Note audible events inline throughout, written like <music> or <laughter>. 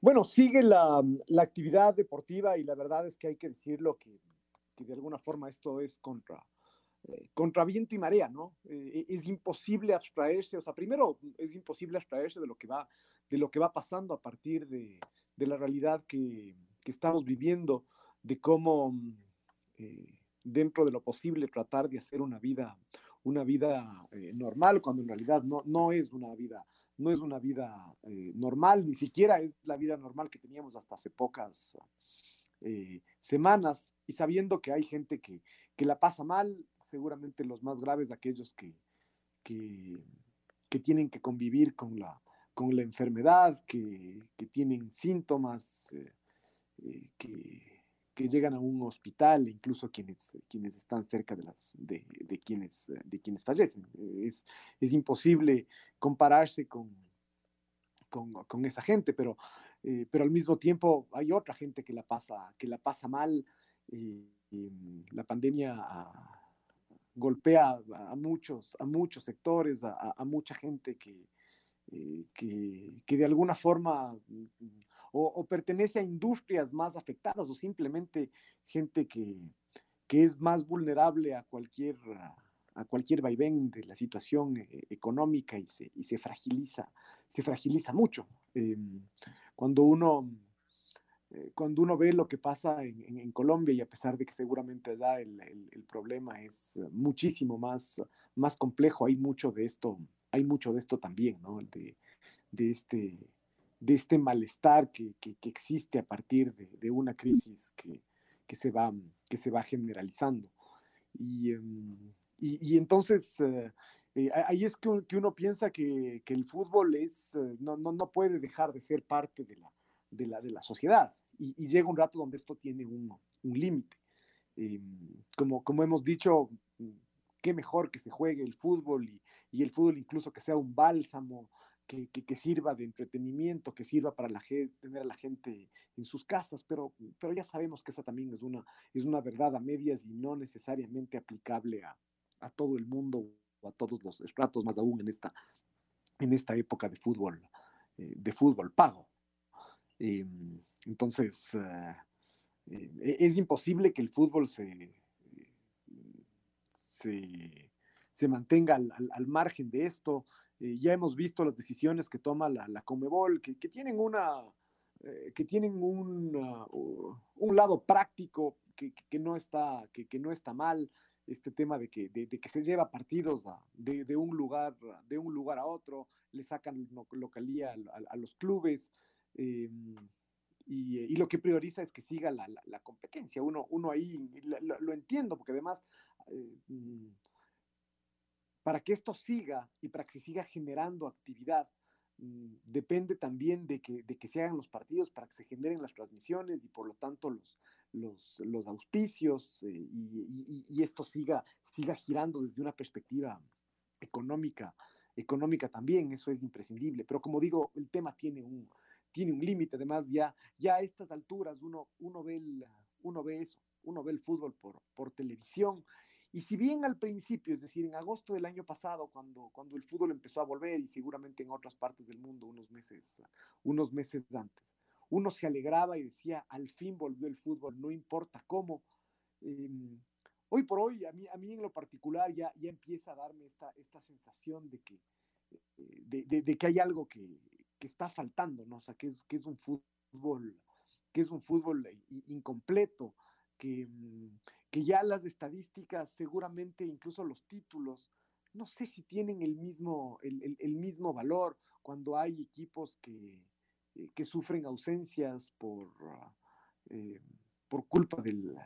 bueno, sigue la, actividad deportiva y la verdad es que hay que decirlo que, que de alguna forma esto es contra, eh, contra viento y marea, ¿no? Eh, es imposible abstraerse, o sea, primero es imposible abstraerse de lo que va de lo que va pasando a partir de, la realidad que, estamos viviendo, de cómo eh, dentro de lo posible tratar de hacer una vida, una vida normal, cuando en realidad no, no es una vida, no es una vida eh, normal, ni siquiera es la vida normal que teníamos hasta hace pocas semanas, y sabiendo que hay gente que, la pasa mal, seguramente los más graves aquellos que, que tienen que convivir con la, con la enfermedad, que, tienen síntomas, eh, eh, que, llegan a un hospital, incluso quienes, quienes están cerca de, las, de, quienes, de quienes fallecen. Es, es imposible compararse con, con, esa gente, pero, eh, pero al mismo tiempo hay otra gente que la pasa, que la pasa mal. la pandemia golpea a, muchos, a muchos sectores, a mucha gente que, eh, que, de alguna forma o, pertenece a industrias más afectadas o simplemente gente que, es más vulnerable a cualquier, a cualquier vaivén de la situación eh, económica y se, y se, fragiliza, se fragiliza mucho. Em, cuando uno eh, cuando uno ve lo que pasa en, Colombia y a pesar de que seguramente allá el, el, problema es muchísimo más, más complejo, hay mucho de esto, hay mucho de esto también, ¿no? De, de este, de este malestar que, que, existe a partir de, de una crisis que, que, se va, que se va generalizando. Y, em, y, y entonces... Eh, eh, ahí es que, que uno piensa que, que, el fútbol es, no, no, no, puede dejar de ser parte de la, de la, de la sociedad y, llega un rato donde esto tiene un, un límite. Em, como, como hemos dicho, mm, qué mejor que se juegue el fútbol y, y el fútbol incluso que sea un bálsamo, que, sirva de entretenimiento, que sirva para la tener a la gente en sus casas, pero, pero ya sabemos que esa también es una, es una verdad a medias y no necesariamente aplicable a, a todo el mundo o a todos los estratos, más aún en esta, en esta época de fútbol, eh, de fútbol pago. Em, entonces, eh, eh, es imposible que el fútbol se, se, mantenga al, margen de esto. Eh, ya hemos visto las decisiones que toma la, la Comebol, que, tienen una que tienen un, un lado práctico que, no está, que, no está mal, este tema de que, de, que se lleva partidos de, de, un lugar, de un lugar a otro, le sacan localía a, a los clubes. Em, y, lo que prioriza es que siga la, la, competencia. Uno, uno ahí lo, entiendo, porque además, eh, para que esto siga y para que se siga generando actividad, mm, depende también de que, se hagan los partidos para que se generen las transmisiones y por lo tanto los, auspicios eh, y, esto siga, siga girando desde una perspectiva económica, económica también, eso es imprescindible. Pero como digo, el tema tiene un, tiene un límite, además ya, ya a estas alturas uno, uno, ve uno ve eso, uno ve el fútbol por, por televisión. Y si bien al principio, es decir, en agosto del año pasado, cuando, cuando el fútbol empezó a volver y seguramente en otras partes del mundo unos meses, unos meses antes, uno se alegraba y decía, al fin volvió el fútbol, no importa cómo. Em, hoy por hoy, a mí, a mí en lo particular ya, ya empieza a darme esta, esta sensación de que, eh, de, que hay algo que, que está faltando, ¿no? O sea, que es, que es un fútbol que es un fútbol incompleto, que, mm, que ya las estadísticas, seguramente incluso los títulos, no sé si tienen el mismo, el, el, mismo valor cuando hay equipos que, eh, que sufren ausencias por, ah, eh, por culpa del,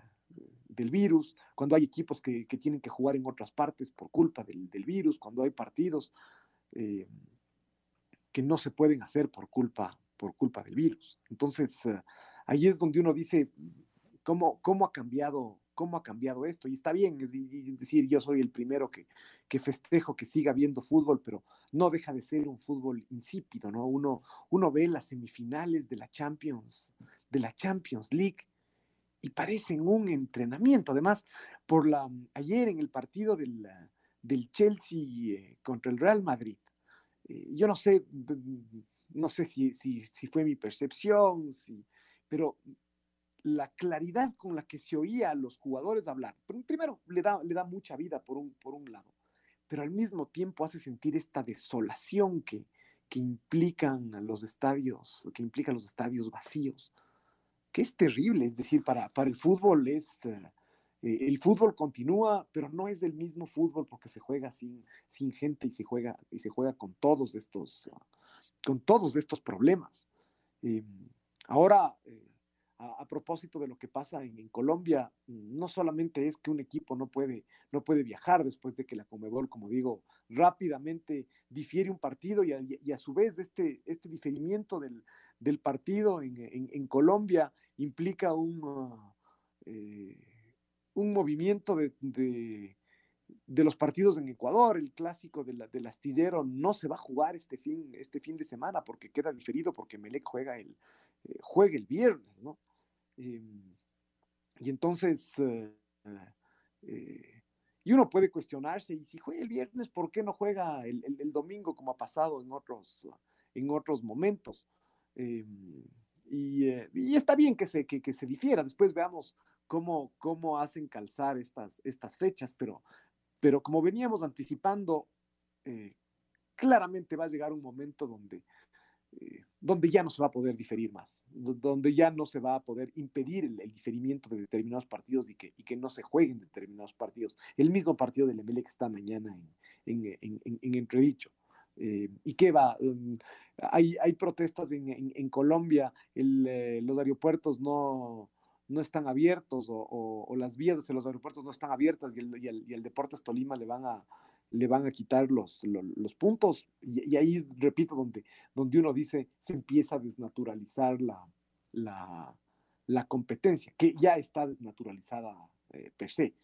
del, virus, cuando hay equipos que, que, tienen que jugar en otras partes por culpa del, del virus, cuando hay partidos eh, que no se pueden hacer por culpa, por culpa del virus. Entonces, ahí es donde uno dice, ¿cómo, cómo ha cambiado cómo ha cambiado esto. Y está bien, es decir, yo soy el primero que, que festejo que siga viendo fútbol, pero no deja de ser un fútbol insípido, ¿no? Uno, uno ve las semifinales de la Champions, de la Champions League y parecen un entrenamiento. Además, por la, ayer en el partido del, del Chelsea eh, contra el Real Madrid, eh, yo no sé, no sé si, si, fue mi percepción, si, pero la claridad con la que se oía a los jugadores hablar. Primero, le da, le da mucha vida por un, por un lado, pero al mismo tiempo hace sentir esta desolación que, que implican los estadios, que implican los estadios vacíos, que es terrible, es decir, para, para el fútbol es... Eh, el fútbol continúa, pero no es el mismo fútbol porque se juega sin, sin gente y se juega, y se juega con todos estos, con todos estos problemas. Em, ahora, eh, a, propósito de lo que pasa en, Colombia, no solamente es que un equipo no puede, no puede viajar después de que la Comebol, como digo, rápidamente difiere un partido y a, su vez este, este diferimiento del, del partido en, en, Colombia implica un, ah, eh, un movimiento de, de, los partidos en Ecuador, el clásico del astillero no se va a jugar este fin, este fin de semana porque queda diferido porque Melec juega el, eh, juegue el viernes, ¿no? Em, y entonces, eh, eh, y uno puede cuestionarse, y si juega el viernes, ¿por qué no juega el, domingo como ha pasado en otros, en otros momentos? Em, y, y, está bien que se, que, se difiera, después veamos cómo, cómo hacen calzar estas, estas fechas, pero, pero como veníamos anticipando, claramente va a llegar un momento donde eh, donde ya no se va a poder diferir más, donde ya no se va a poder impedir el, diferimiento de determinados partidos y que, y que, no se jueguen determinados partidos. El mismo partido del que está mañana en, en, en, en entredicho. Eh, ¿Y qué va? Um, hay, hay, protestas en, Colombia, eh, los aeropuertos no, no están abiertos o, o, las vías de los aeropuertos no están abiertas y el, y el, y el Deportes Tolima le van a, le van a quitar los, los, puntos. Y, ahí, repito, donde, donde uno dice, se empieza a desnaturalizar la, la, la competencia, que ya está desnaturalizada eh, per se.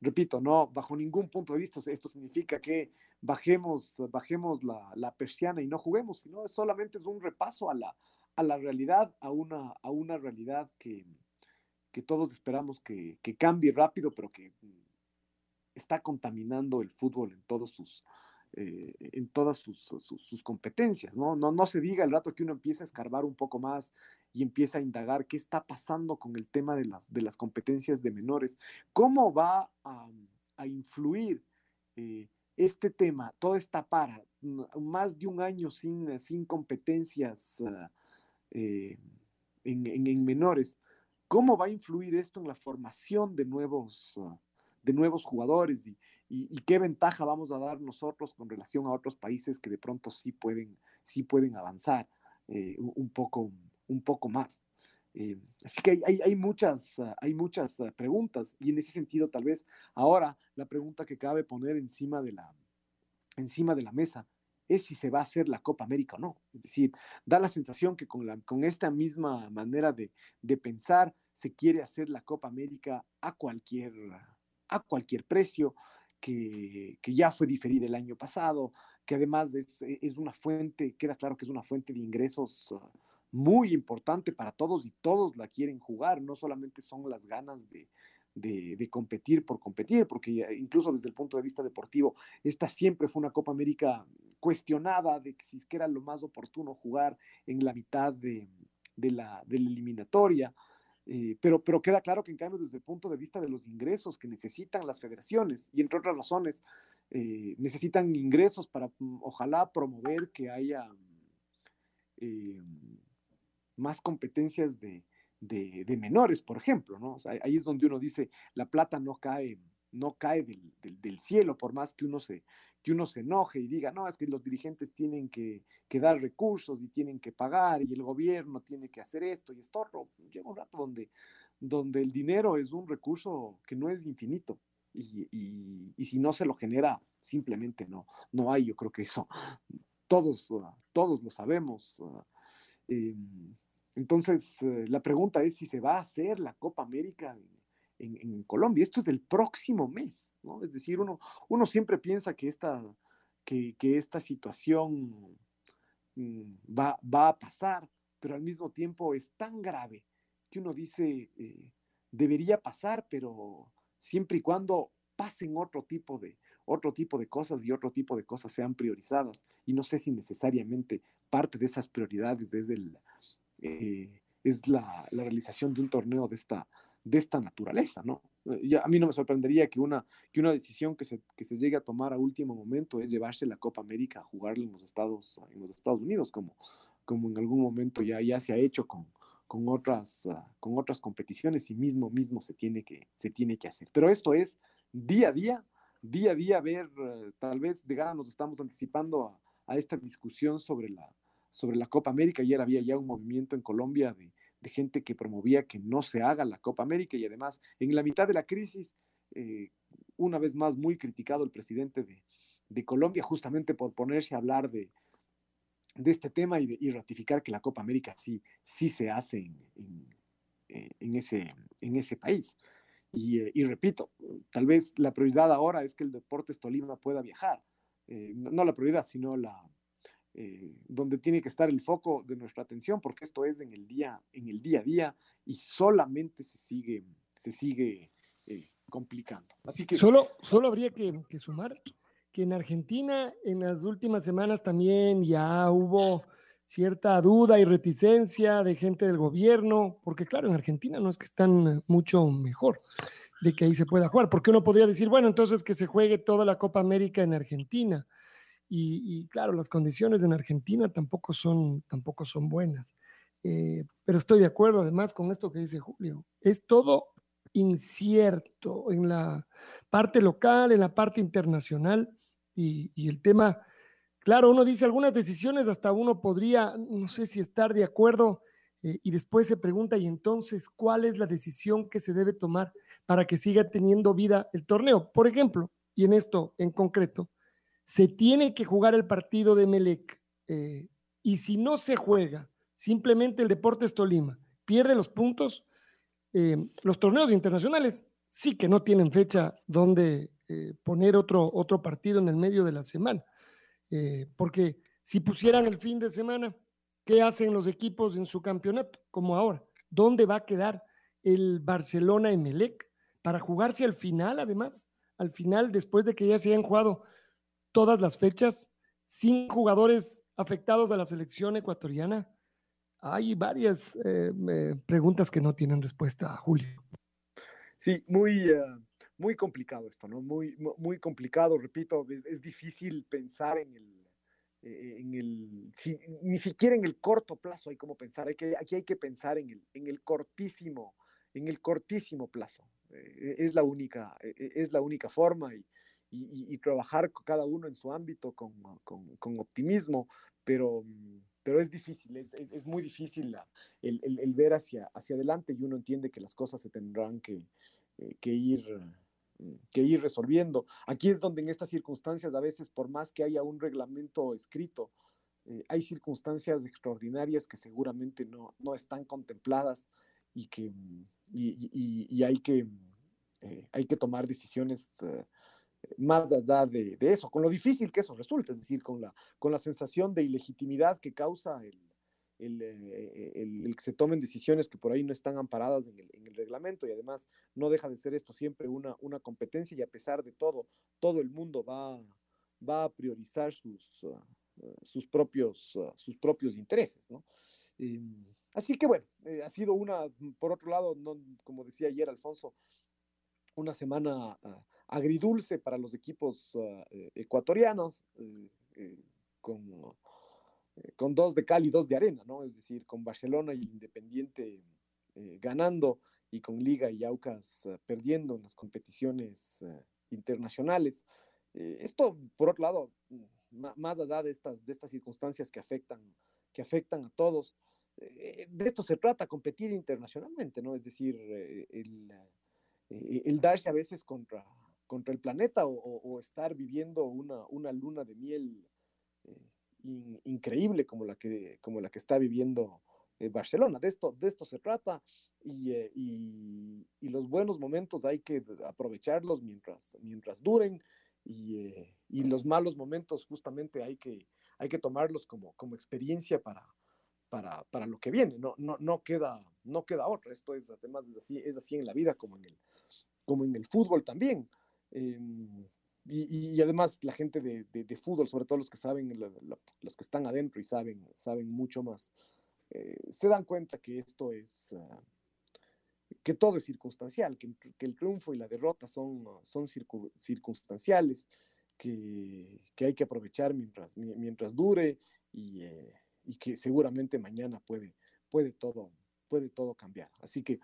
Repito, no, bajo ningún punto de vista, esto significa que bajemos, bajemos la, la persiana y no juguemos, sino solamente es un repaso a la, a la realidad, a una, a una realidad que, que todos esperamos que, que cambie rápido, pero que está contaminando el fútbol en todos sus, eh, en todas sus, sus, competencias, ¿no? ¿no? No se diga el rato que uno empieza a escarbar un poco más y empieza a indagar qué está pasando con el tema de las, de las competencias de menores, cómo va a, influir eh, este tema, toda esta para, más de un año sin, sin competencias ah, eh, en, en, en, menores, ¿cómo va a influir esto en la formación de nuevos... De nuevos jugadores y, qué ventaja vamos a dar nosotros con relación a otros países que de pronto sí pueden, sí pueden avanzar eh, un, poco, un poco más. Eh, así que hay, hay, muchas, ah, hay muchas ah, preguntas y en ese sentido tal vez ahora la pregunta que cabe poner encima de la, encima de la mesa es si se va a hacer la Copa América o no. Es decir, da la sensación que con, con esta misma manera de, de pensar se quiere hacer la Copa América a cualquier, a cualquier precio, que, ya fue diferida el año pasado, que además es, es, una fuente, queda claro que es una fuente de ingresos ah, muy importante para todos y todos la quieren jugar, no solamente son las ganas de, de, competir por competir, porque incluso desde el punto de vista deportivo, esta siempre fue una Copa América cuestionada de que si es que era lo más oportuno jugar en la mitad de, de la, de la eliminatoria. Eh, pero, pero queda claro que en cambio desde el punto de vista de los ingresos que necesitan las federaciones y entre otras razones eh, necesitan ingresos para mm, ojalá promover que haya eh, más competencias de, de, menores, por ejemplo, ¿no? ahí es donde uno dice, la plata no cae, no cae del, cielo, por más que uno, se, que uno se enoje y diga, no, es que los dirigentes tienen que, dar recursos y tienen que pagar y el gobierno tiene que hacer esto y esto. Llega un rato donde, donde el dinero es un recurso que no es infinito y, si no se lo genera, simplemente no, no hay, yo creo que eso todos, todos lo sabemos. Em, entonces, eh, la pregunta es si se va a hacer la Copa América Colombia. Esto es del próximo mes, ¿no? Es decir, uno, uno siempre piensa que esta, que, esta situación mm, va, va, a pasar, pero al mismo tiempo es tan grave que uno dice, eh, debería pasar, pero siempre y cuando pasen otro tipo de otro tipo de cosas y otro tipo de cosas sean priorizadas y no sé si necesariamente parte de esas prioridades es el, eh, es la, realización de un torneo de esta, de esta naturaleza, ¿no? Eh, a mí no me sorprendería que una, que una decisión que se, que se llegue a tomar a último momento es llevarse la Copa América a jugar en los Estados, en los Estados Unidos, como, como en algún momento ya, ya se ha hecho con, con, otras, ah, con otras competiciones y mismo, mismo se tiene, que, se tiene que hacer. Pero esto es día a día, día a día ver, eh, tal vez de gana nos estamos anticipando a, a esta discusión sobre la, sobre la Copa América. Ayer había ya un movimiento en Colombia de, gente que promovía que no se haga la Copa América y además en la mitad de la crisis, eh, una vez más muy criticado el presidente de, Colombia justamente por ponerse a hablar de, de este tema y, ratificar que la Copa América sí, sí se hace en, eh, ese, en ese país. Eh, y, repito, tal vez la prioridad ahora es que el Deportes Tolima pueda viajar. no, la prioridad, sino la, eh, donde tiene que estar el foco de nuestra atención, porque esto es en el día, en el día a día y solamente se sigue, se sigue eh, complicando. Así que solo, solo habría que, sumar que en Argentina en las últimas semanas también ya hubo cierta duda y reticencia de gente del gobierno, porque claro, en Argentina no es que están mucho mejor de que ahí se pueda jugar, porque uno podría decir, bueno, entonces que se juegue toda la Copa América en Argentina y, claro, las condiciones en Argentina tampoco son, tampoco son buenas. Eh, pero estoy de acuerdo además con esto que dice Julio. Es todo incierto en la parte local, en la parte internacional y, el tema, claro, uno dice algunas decisiones, hasta uno podría, no sé si estar de acuerdo eh, y después se pregunta, y entonces, ¿cuál es la decisión que se debe tomar para que siga teniendo vida el torneo? Por ejemplo, y en esto en concreto, se tiene que jugar el partido de Melec eh, y si no se juega, simplemente el Deportes Tolima pierde los puntos, eh, los torneos internacionales sí que no tienen fecha donde eh, poner otro, otro partido en el medio de la semana, porque si pusieran el fin de semana, ¿qué hacen los equipos en su campeonato? Como ahora, ¿dónde va a quedar el Barcelona Melec para jugarse al final, además? Al final, después de que ya se hayan jugado todas las fechas, sin jugadores afectados a la selección ecuatoriana. Hay varias eh, preguntas que no tienen respuesta, Julio. Sí, muy, eh, muy complicado esto, ¿no? Muy, muy complicado, repito, es, difícil pensar en el, eh, en el ni siquiera en el corto plazo hay como pensar, hay que, aquí hay que pensar en el, en el cortísimo, en el cortísimo plazo. es la única, es la única forma y, y, trabajar cada uno en su ámbito con, con, con optimismo, pero, mm, pero es difícil, es, es, muy difícil el, el, el, ver hacia, hacia adelante y uno entiende que las cosas se tendrán que, eh, que ir mm, que ir resolviendo. Aquí es donde en estas circunstancias, a veces, por más que haya un reglamento escrito, eh, hay circunstancias extraordinarias que seguramente no, no están contempladas y que mm, y, y, y hay, que, eh, hay que tomar decisiones más allá de, de, eso, con lo difícil que eso resulta, es decir, con la, con la sensación de ilegitimidad que causa el, el, eh, el, el, que se tomen decisiones que por ahí no están amparadas en el, en reglamento y además no deja de ser esto siempre una, una competencia y a pesar de todo, todo el mundo va, va a priorizar sus, uh, sus, propios, uh, sus propios intereses, ¿no? Eh, así que bueno, eh, ha sido una, por otro lado, no, como decía ayer Alfonso, una semana uh, agridulce para los equipos ah, eh, ecuatorianos, eh, eh, con, con, dos de cal y dos de arena, ¿no? Es decir, con Barcelona y Independiente ganando y con Liga y Aucas perdiendo en las competiciones internacionales. esto, por otro lado, más allá de estas, de estas circunstancias que afectan, que afectan a todos, de esto se trata, competir internacionalmente, ¿no? Es decir, el, el darse a veces contra, contra el planeta o, estar viviendo una, una, luna de miel eh, increíble como la que, como la que está viviendo eh, Barcelona. De esto, de esto se trata eh, y, y, los buenos momentos hay que aprovecharlos mientras, mientras duren y, y, los malos momentos justamente hay que, hay que tomarlos como, como experiencia para, para, para, lo que viene. No, no, no, queda, no queda otra. Esto es además es así, es así en la vida como en el, como en el fútbol también. Em, y, además la gente de, de, fútbol, sobre todo los que saben, los que están adentro y saben, saben mucho más, eh, se dan cuenta que esto es, ah, que todo es circunstancial, que, que, el triunfo y la derrota son, son circunstanciales, que, que, hay que aprovechar mientras, mientras dure y, eh, y, que seguramente mañana puede, puede, todo, puede todo cambiar. Así que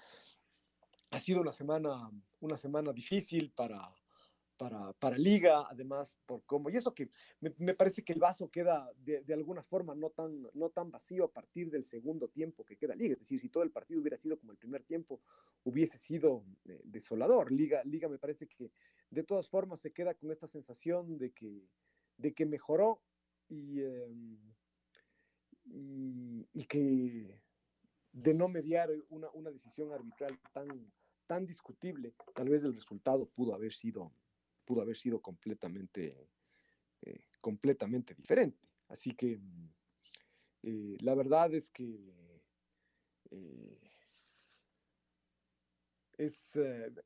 ha sido una semana, una semana difícil para, para, para, Liga, además por cómo, y eso que me, parece que el vaso queda de, alguna forma no tan, no tan vacío a partir del segundo tiempo que queda Liga, es decir, si todo el partido hubiera sido como el primer tiempo, hubiese sido eh, desolador. Liga, Liga me parece que de todas formas se queda con esta sensación de que, de que mejoró y, eh, y, y, que de no mediar una, una decisión arbitral tan, tan discutible, tal vez el resultado pudo haber sido pudo haber sido completamente, eh, completamente diferente. Así que mm, eh, la verdad es que eh, es,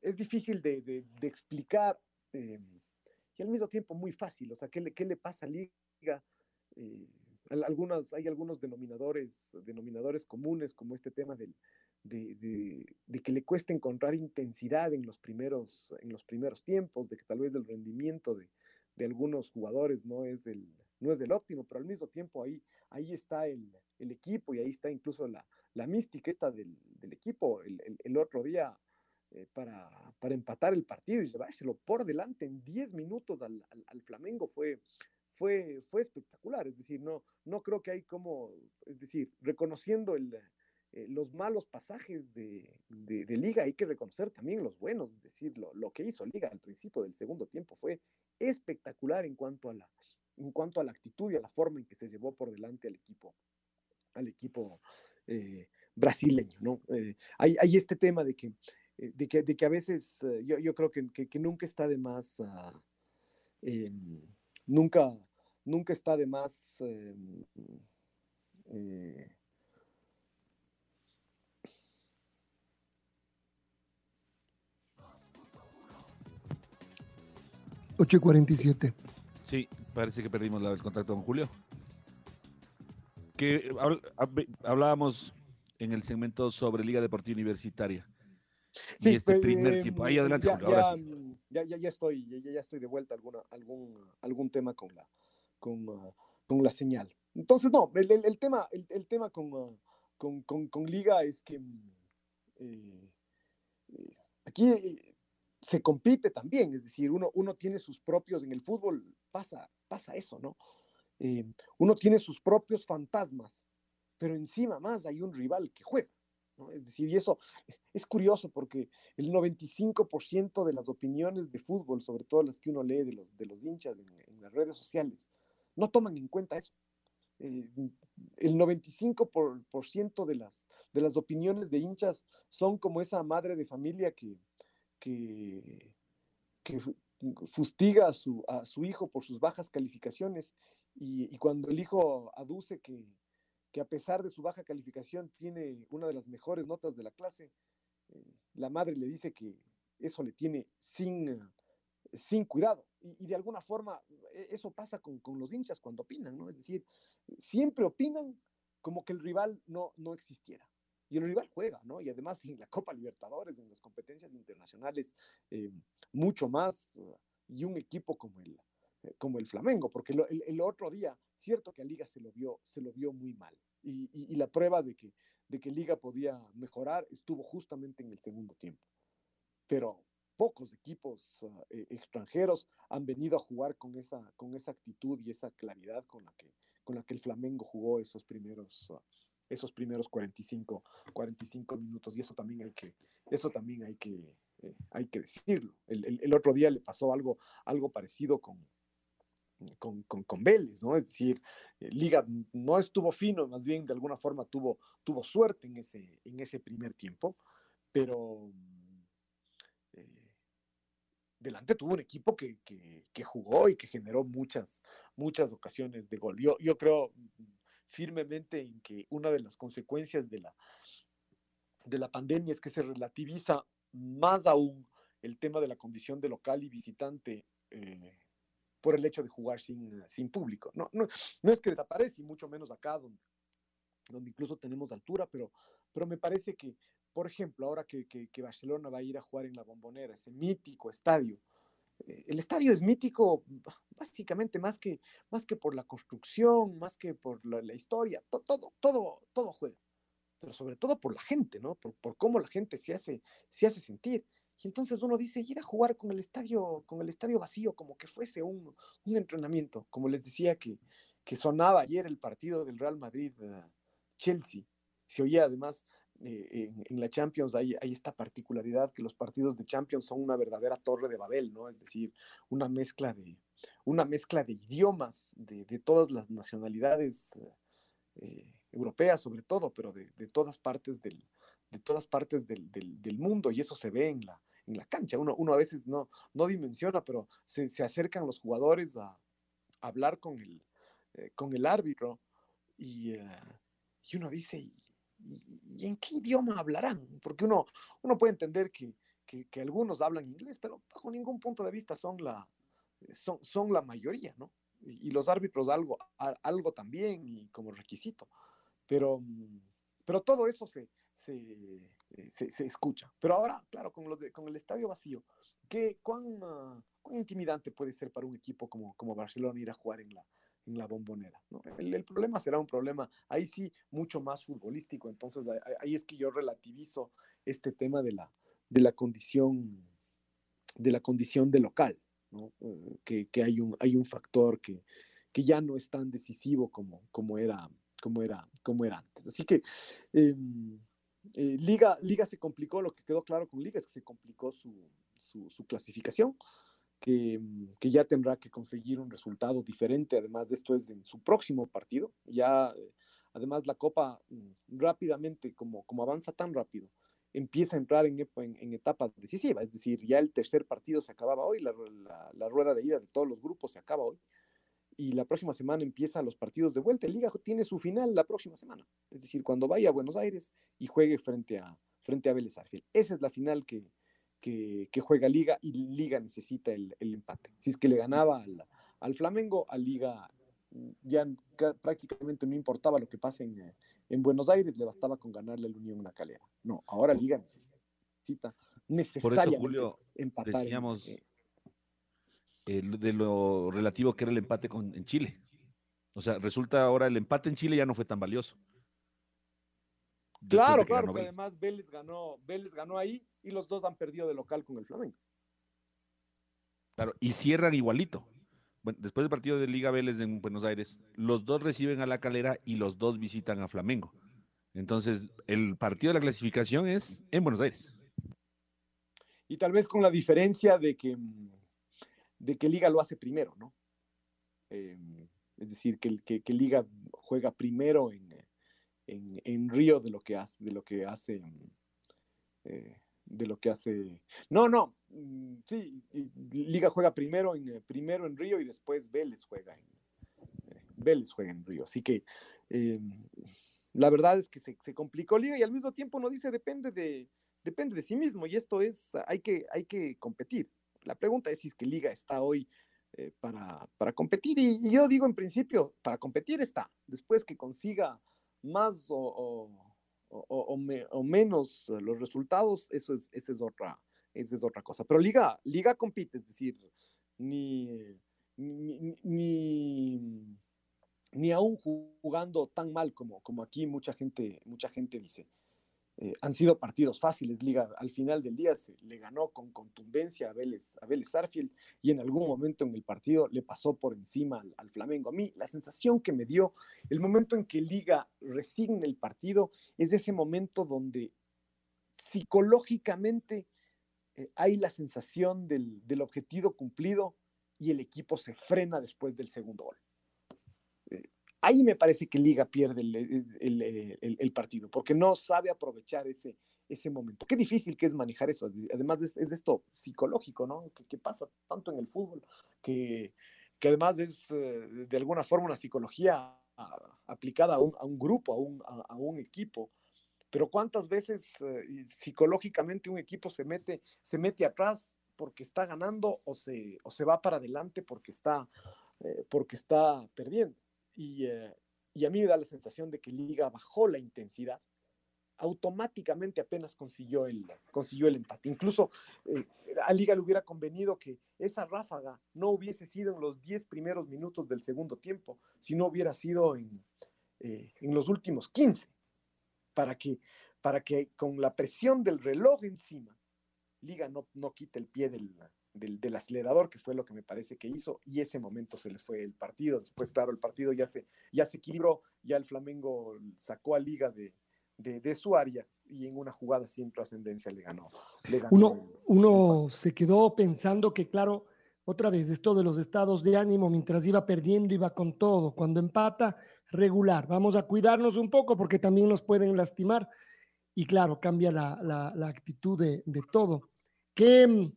es, difícil de, explicar y al mismo tiempo muy fácil. O sea, ¿qué le, qué le pasa a Liga? algunas, hay algunos denominadores, denominadores comunes como este tema del, de, que le cuesta encontrar intensidad en los, primeros, en los primeros tiempos, de que tal vez el rendimiento de, algunos jugadores no es, el, no es del óptimo, pero al mismo tiempo ahí, ahí está el, equipo y ahí está incluso la, mística esta del, equipo. El, otro día, eh, para, empatar el partido y llevárselo por delante en 10 minutos al, Flamengo fue, fue, fue espectacular. Es decir, no, no creo que hay como, es decir, reconociendo el, eh, los malos pasajes de, de, Liga, hay que reconocer también los buenos, es decir, lo, que hizo Liga al principio del segundo tiempo fue espectacular en cuanto a la, en cuanto a la actitud y a la forma en que se llevó por delante al equipo, al equipo eh, brasileño, ¿no? Eh, hay, hay, este tema de que, de que, de que a veces yo, yo, creo que, que, nunca está de más, uh, nunca, nunca está de más em, eh, 8.47. Sí, parece que perdimos el contacto con Julio. Que hablábamos en el segmento sobre Liga Deportiva Universitaria. Sí, este pues, primer em, tiempo. Ahí adelante, ya, Julio. Ya, ya, ya, estoy, ya, estoy de vuelta alguna, algún, algún tema con la, con, uh, con la señal. Entonces, no, el, el, tema, el, el tema con, uh, con, con, con, Liga es que eh, eh, aquí se compite también, es decir, uno, uno tiene sus propios, en el fútbol pasa, pasa eso, ¿no? Eh, uno tiene sus propios fantasmas, pero encima más hay un rival que juega, ¿no? Es decir, y eso es curioso porque el 95% de las opiniones de fútbol, sobre todo las que uno lee de los, de los hinchas en, las redes sociales, no toman en cuenta eso. Eh, el 95% de las, de las opiniones de hinchas son como esa madre de familia que, que, fustiga a su, a su, hijo por sus bajas calificaciones y, cuando el hijo aduce que, que, a pesar de su baja calificación tiene una de las mejores notas de la clase, eh, la madre le dice que eso le tiene sin, sin cuidado. Y, de alguna forma e, eso pasa con, con, los hinchas cuando opinan, ¿no? Es decir, siempre opinan como que el rival no, no existiera y el rival juega, ¿no? Y además en la Copa Libertadores, en las competencias internacionales, eh, mucho más, uh, y un equipo como el, eh, como el Flamengo, porque el, otro día, cierto que a Liga se lo vio, se lo vio muy mal, y, y, la prueba de que, de que Liga podía mejorar estuvo justamente en el segundo tiempo. Pero pocos equipos uh, extranjeros han venido a jugar con esa, con esa actitud y esa claridad con la que, con la que el Flamengo jugó esos primeros, uh, esos primeros 45, 45 minutos. Y eso también hay que, eso también hay que, eh, hay que decirlo. El, el, otro día le pasó algo, algo parecido con, con, con, con, Vélez, ¿no? Es decir, eh, Liga no estuvo fino, más bien de alguna forma tuvo, tuvo suerte en ese, en ese primer tiempo, pero eh, delante tuvo un equipo que, que, que, jugó y que generó muchas, muchas ocasiones de gol. Yo, yo creo firmemente en que una de las consecuencias de la, de la pandemia es que se relativiza más aún el tema de la condición de local y visitante. Eh, por el hecho de jugar sin, sin público. No, no, no es que desaparece, y mucho menos acá, donde, donde incluso tenemos altura, pero, pero me parece que, por ejemplo, ahora que, que, que, Barcelona va a ir a jugar en la bombonera, ese mítico estadio, eh, el estadio es mítico básicamente más que, más que por la construcción, más que por la, historia, to, todo, todo, todo juega, pero sobre todo por la gente, ¿no? Por, por cómo la gente se hace, se hace sentir. Y entonces uno dice, ir a jugar con el estadio, con el estadio vacío, como que fuese un, un entrenamiento. Como les decía que, que, sonaba ayer el partido del Real Madrid-Chelsea. Uh, Se oía además eh, en, en, la Champions, hay, hay, esta particularidad que los partidos de Champions son una verdadera torre de Babel, ¿no? Es decir, una mezcla de, una mezcla de idiomas de, de todas las nacionalidades eh, europeas sobre todo, pero de, de todas partes del, de todas partes del, del, del, mundo y eso se ve en la, en la cancha. Uno, uno a veces no, no dimensiona, pero se, se acercan los jugadores a, a hablar con el, eh, con el árbitro y, uh, y uno dice, ¿y, ¿y, ¿y, en qué idioma hablarán? Porque uno, uno puede entender que, que, que, algunos hablan inglés, pero bajo ningún punto de vista son la, son, son la mayoría, ¿no? Y, y los árbitros algo, a, algo también y como requisito. Pero, pero todo eso se, se, eh, se, se, escucha. Pero ahora, claro, con, los de, con el estadio vacío, ¿qué, cuán, uh, ¿cuán, intimidante puede ser para un equipo como, como Barcelona ir a jugar en la, en la bombonera? ¿no? El, el, problema será un problema, ahí sí, mucho más futbolístico. Entonces, ahí, es que yo relativizo este tema de la, de la condición de la condición de local, ¿no? uh, que, que, hay, un, hay un factor que, que ya no es tan decisivo como, como, era, como, era, como era antes. Así que eh, eh, Liga, Liga se complicó, lo que quedó claro con Liga es que se complicó su, su, su clasificación, que, que, ya tendrá que conseguir un resultado diferente, además de esto es en su próximo partido, ya eh, además la Copa mm, rápidamente, como, como avanza tan rápido, empieza a entrar en, en, en etapa decisiva, es decir, ya el tercer partido se acababa hoy, la rueda de ida de todos los grupos se acaba hoy, y la próxima semana empiezan los partidos de vuelta. El Liga tiene su final la próxima semana, es decir, cuando vaya a Buenos Aires y juegue frente a, frente a Vélez Arfiel. Esa es la final que, que, que juega Liga y Liga necesita el, el, empate. Si es que le ganaba al, al Flamengo, a Liga ya prácticamente no importaba lo que pase en, en, Buenos Aires, le bastaba con ganarle al Unión una calera. No, ahora Liga necesita necesariamente Por eso, Julio, empatar. Decíamos, en, eh, de lo relativo que era el empate con, en Chile. O sea, resulta ahora el empate en Chile ya no fue tan valioso. Claro, que claro, que además Vélez ganó, Vélez ganó ahí y los dos han perdido de local con el Flamengo. Claro, y cierran igualito. Bueno, después del partido de Liga Vélez en Buenos Aires, los dos reciben a la calera y los dos visitan a Flamengo. Entonces, el partido de la clasificación es en Buenos Aires. Y tal vez con la diferencia de que mm, de que Liga lo hace primero, ¿no? Eh, es decir, que, que, que, Liga juega primero en, en, en, Río de lo que hace, de lo que hace, eh, de lo que hace. No, no, mm, sí, Liga juega primero en, primero en Río y después Vélez juega en, eh, Vélez juega en Río. Así que eh, la verdad es que se, se, complicó Liga y al mismo tiempo uno dice depende de, depende de sí mismo y esto es, hay que, hay que competir. La pregunta es si es que Liga está hoy eh, para, para, competir y, y, yo digo en principio, para competir está. Después que consiga más o, o, o, me, o menos los resultados, eso es, esa es, otra, esa es otra cosa. Pero Liga, Liga compite, es decir, ni, ni, ni, ni aún jugando tan mal como, como aquí mucha gente, mucha gente dice. Eh, han sido partidos fáciles, Liga al final del día se le ganó con contundencia a Vélez, a Vélez Arfield y en algún momento en el partido le pasó por encima al, Flamengo. A mí la sensación que me dio el momento en que Liga resigna el partido es ese momento donde psicológicamente eh, hay la sensación del, del objetivo cumplido y el equipo se frena después del segundo gol ahí me parece que Liga pierde el, partido, porque no sabe aprovechar ese, ese momento. Qué difícil que es manejar eso. Además es, esto psicológico, ¿no? Que, pasa tanto en el fútbol, que, que además es eh, de alguna forma una psicología aplicada a un, grupo, a un, a, un, equipo. Pero cuántas veces eh, psicológicamente un equipo se mete, se mete atrás porque está ganando o se, o se va para adelante porque está, eh, porque está perdiendo. Eh, y, a mí me da la sensación de que Liga bajó la intensidad, automáticamente apenas consiguió el, consiguió el empate. Incluso eh, a Liga le hubiera convenido que esa ráfaga no hubiese sido en los 10 primeros minutos del segundo tiempo, sino hubiera sido en, eh, en los últimos 15, para que, para que con la presión del reloj encima, Liga no, no quite el pie del, del, acelerador, que fue lo que me parece que hizo, y ese momento se le fue el partido. Después, claro, el partido ya se, ya se equilibró, ya el Flamengo sacó a Liga de, de, su área y en una jugada sin trascendencia le ganó. uno, uno se quedó pensando que, claro, otra vez, esto de los estados de ánimo, mientras iba perdiendo, iba con todo. Cuando empata, regular. Vamos a cuidarnos un poco porque también nos pueden lastimar. Y claro, cambia la, la, actitud de, de todo. ¿Qué,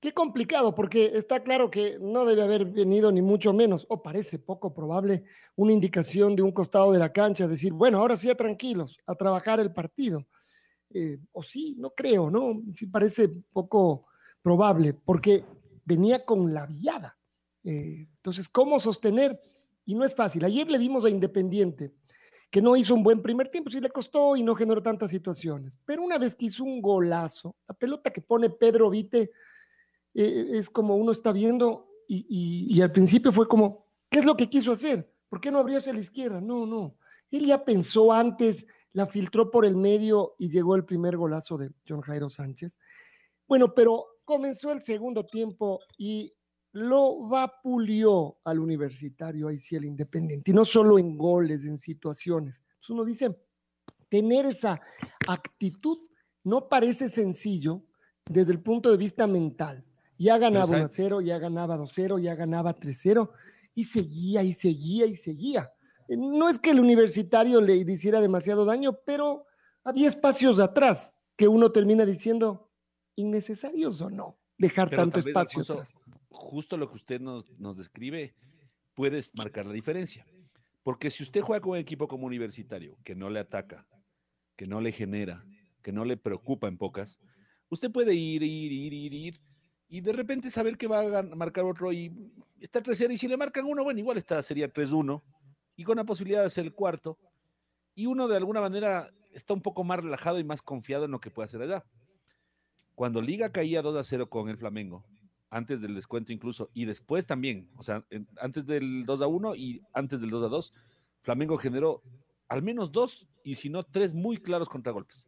Qué complicado, porque está claro que no debe haber venido ni mucho menos, o parece poco probable, una indicación de un costado de la cancha, decir, bueno, ahora sí, tranquilos, a trabajar el partido. Eh, o sí, no creo, ¿no? Sí parece poco probable, porque venía con la viada. Eh, entonces, ¿cómo sostener? Y no es fácil. Ayer le vimos a Independiente, que no hizo un buen primer tiempo, sí le costó y no generó tantas situaciones. Pero una vez que hizo un golazo, la pelota que pone Pedro Vite eh, es como uno está viendo y, al principio fue como, ¿qué es lo que quiso hacer? ¿Por qué no abrió hacia la izquierda? No, no. Él ya pensó antes, la filtró por el medio y llegó el primer golazo de John Jairo Sánchez. Bueno, pero comenzó el segundo tiempo y lo vapuleó al universitario, ahí sí el Independiente, y no solo en goles, en situaciones. Entonces uno dice, tener esa actitud no parece sencillo desde el punto de vista mental, ya ganaba 1-0, ya ganaba 2-0, ya ganaba 3-0 y seguía y seguía y seguía. Eh, no es que el universitario le hiciera demasiado daño, pero había espacios atrás que uno termina diciendo innecesarios o no dejar tanto espacio atrás. Justo lo que usted nos, nos describe puede marcar la diferencia. Porque si usted juega con un equipo como universitario, que no le ataca, que no le genera, que no le preocupa en pocas, usted puede ir, ir, ir, ir, ir, y de repente saber que va a marcar otro y está 3-0 y si le marcan uno, bueno, igual está, sería 3-1 y con la posibilidad de hacer el cuarto y uno de alguna manera está un poco más relajado y más confiado en lo que puede hacer allá. Cuando Liga caía 2 0 con el Flamengo, antes del descuento incluso, y después también, o sea, antes del 2 1 y antes del 2 2, Flamengo generó al menos dos y si no tres muy claros contragolpes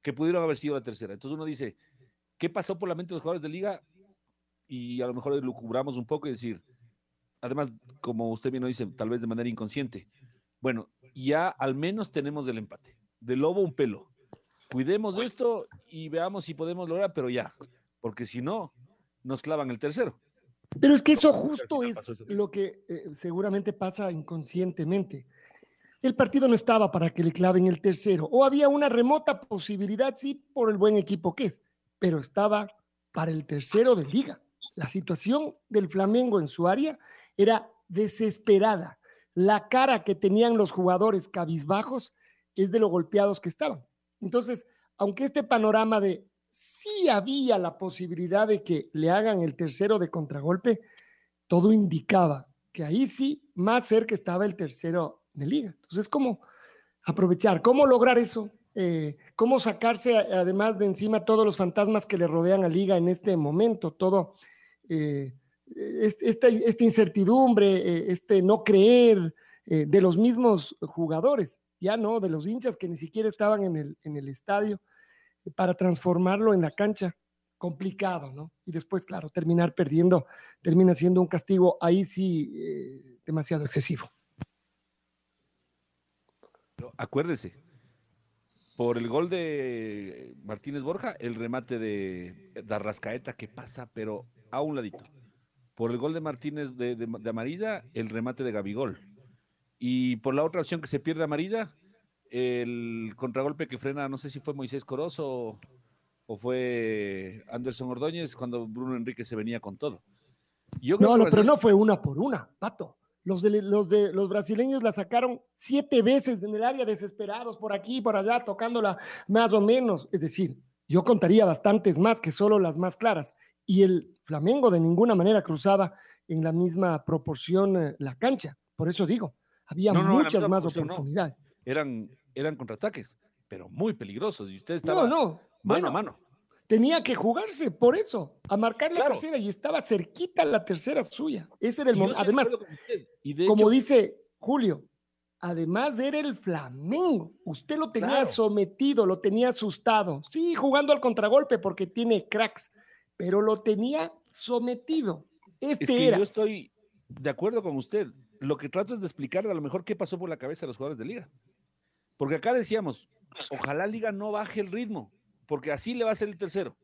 que pudieron haber sido la tercera. Entonces uno dice, ¿Qué pasó por la mente de los jugadores de liga? Y a lo mejor lo cubramos un poco y decir, además, como usted bien lo dice, tal vez de manera inconsciente. Bueno, ya al menos tenemos el empate. De lobo un pelo. Cuidemos de esto y veamos si podemos lograr, pero ya, porque si no, nos clavan el tercero. Pero es que eso justo es lo que eh, seguramente pasa inconscientemente. El partido no estaba para que le claven el tercero, o había una remota posibilidad, sí, por el buen equipo que es pero estaba para el tercero de liga. La situación del Flamengo en su área era desesperada. La cara que tenían los jugadores cabizbajos es de lo golpeados que estaban. Entonces, aunque este panorama de sí había la posibilidad de que le hagan el tercero de contragolpe, todo indicaba que ahí sí más cerca estaba el tercero de liga. Entonces, ¿cómo aprovechar? ¿Cómo lograr eso? Eh, cómo sacarse además de encima todos los fantasmas que le rodean a Liga en este momento, todo eh, esta, incertidumbre, eh, este no creer, de los mismos jugadores, ya no, de los hinchas que ni siquiera estaban en el, estadio, para transformarlo en la cancha. Complicado, ¿no? Y después, claro, terminar perdiendo termina siendo un castigo ahí sí demasiado excesivo. Acuérdese, por el gol de Martínez Borja, el remate de Darrascaeta que pasa, pero a un ladito. Por el gol de Martínez de, de, de Amarilla, el remate de Gabigol. Y por la otra opción que se pierde Amarilla, el contragolpe que frena, no sé si fue Moisés Corozo o fue Anderson Ordóñez cuando Bruno Enrique se venía con todo. Yo no, no, pero no fue una por una, Pato. Los de, los de los brasileños la sacaron siete veces en el área, desesperados, por aquí, por allá, tocándola más o menos. Es decir, yo contaría bastantes más que solo las más claras. Y el Flamengo de ninguna manera cruzaba en la misma proporción eh, la cancha. Por eso digo, había no, no, muchas más oportunidades. Eran, eran contraataques, pero muy peligrosos. Y usted estaba no, no. mano bueno, a mano. Tenía que jugarse por eso, a marcar la claro. tercera y estaba cerquita la tercera suya. Ese era el momento. Además, como hecho, dice Julio, además era el Flamengo. Usted lo tenía claro. sometido, lo tenía asustado. Sí, jugando al contragolpe porque tiene cracks, pero lo tenía sometido. Este es que era. Yo estoy de acuerdo con usted. Lo que trato es de explicar a lo mejor qué pasó por la cabeza de los jugadores de liga. Porque acá decíamos, ojalá Liga no baje el ritmo, porque así le va a ser el tercero.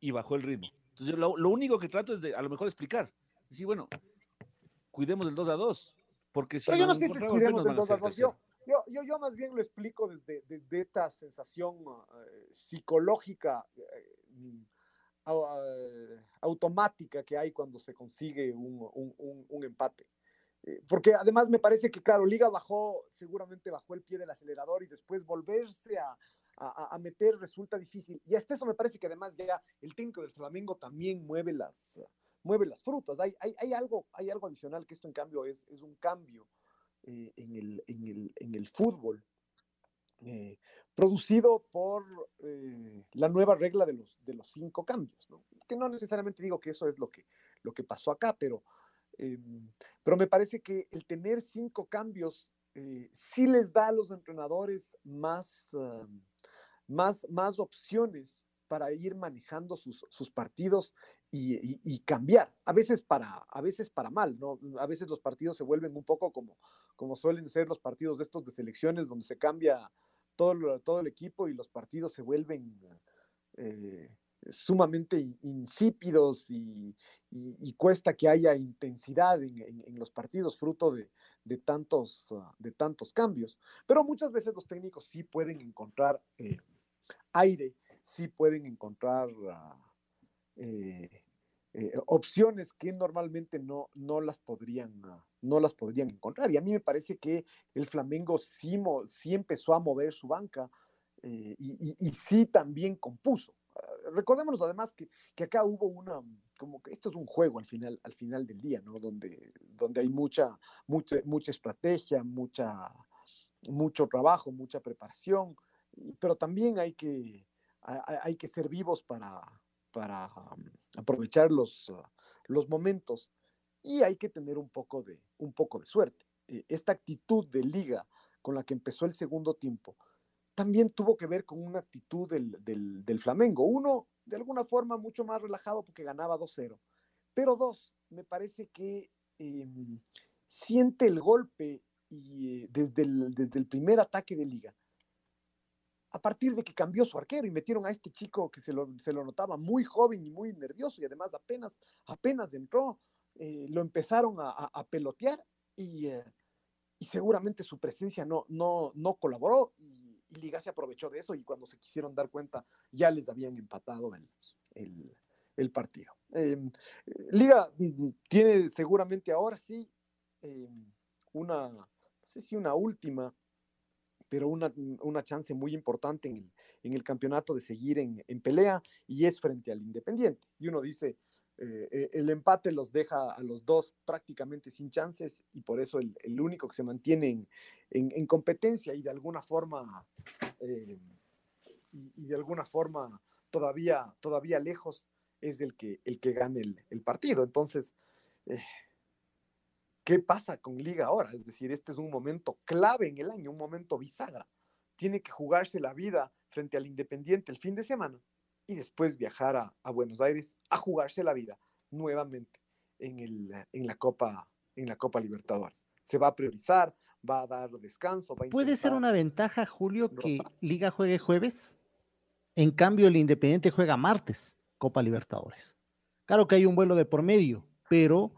Y bajó el ritmo. Entonces, lo, lo único que trato es de a lo mejor explicar. Decir, bueno, cuidemos el 2 a 2. Porque si Pero yo no sé si cuidemos el 2 a 2. Yo, yo, yo, yo, más bien lo explico desde, desde esta sensación uh, psicológica uh, uh, automática que hay cuando se consigue un, un, un, un empate. Eh, porque además me parece que, claro, Liga bajó, seguramente bajó el pie del acelerador y después volverse a, a, a, meter resulta difícil. Y hasta eso me parece que además ya el técnico del Flamengo también mueve las, mueve las frutas. Hay, hay, algo, hay algo adicional que esto en cambio es, es un cambio eh, en, el, en, el, en el fútbol. Eh, producido por eh, la nueva regla de los, de los cinco cambios, que no necesariamente digo que eso es lo que, lo que pasó acá, pero, pero me parece que el tener cinco cambios sí les da a los entrenadores más, uh, más, más opciones para ir manejando sus, sus partidos y, cambiar, a veces, para, a veces para mal, ¿no? A veces los partidos se vuelven un poco como, como suelen ser los partidos de estos de selecciones, donde se cambia todo, todo el equipo y los partidos se vuelven eh, sumamente insípidos y, cuesta que haya intensidad en, los partidos, fruto de, de, tantos, uh, de tantos cambios. Pero muchas veces los técnicos sí pueden encontrar eh, aire, sí pueden encontrar uh, eh, eh, opciones que normalmente no, no, las podrían, uh, no las podrían encontrar. Y a mí me parece que el Flamengo sí, sí empezó a mover su banca y, y, sí también compuso recordémonos además que, que, acá hubo una, como que esto es un juego al final, al final del día, ¿no? Donde, donde hay mucha, mucha, mucha estrategia, mucha, mucho trabajo, mucha preparación, pero también hay que, hay que ser vivos para, para um, aprovechar los, uh, los momentos y hay que tener un poco de, un poco de suerte. Eh, esta actitud de liga con la que empezó el segundo tiempo, también tuvo que ver con una actitud del, del, Flamengo. Uno, de alguna forma, mucho más relajado porque ganaba 2-0. Pero dos, me parece que eh, siente el golpe y, eh, desde, el, desde el primer ataque de liga. A partir de que cambió su arquero y metieron a este chico que se lo, se lo notaba muy joven y muy nervioso y además apenas, apenas entró, eh, lo empezaron a, a, a pelotear y, eh, y, seguramente su presencia no, no, no colaboró y y Liga se aprovechó de eso y cuando se quisieron dar cuenta ya les habían empatado el, el, el partido. Eh, Liga tiene seguramente ahora sí eh, una, no sé si una última, pero una, una chance muy importante en el, en el campeonato de seguir en, en, pelea y es frente al Independiente. Y uno dice, eh, el empate los deja a los dos prácticamente sin chances y por eso el, el único que se mantiene en, en, en, competencia y de alguna forma eh, y, y, de alguna forma todavía, todavía lejos es el que, el que gane el, el partido. Entonces, eh, ¿qué pasa con Liga ahora? Es decir, este es un momento clave en el año, un momento bisagra. Tiene que jugarse la vida frente al Independiente el fin de semana y después viajar a, Buenos Aires a jugarse la vida nuevamente en, el, en, la Copa, en la Copa Libertadores. Se va a priorizar, va a dar descanso. ¿Puede ser una ventaja, Julio, que Liga juegue jueves? En cambio, el Independiente juega martes, Copa Libertadores. Claro que hay un vuelo de por medio, pero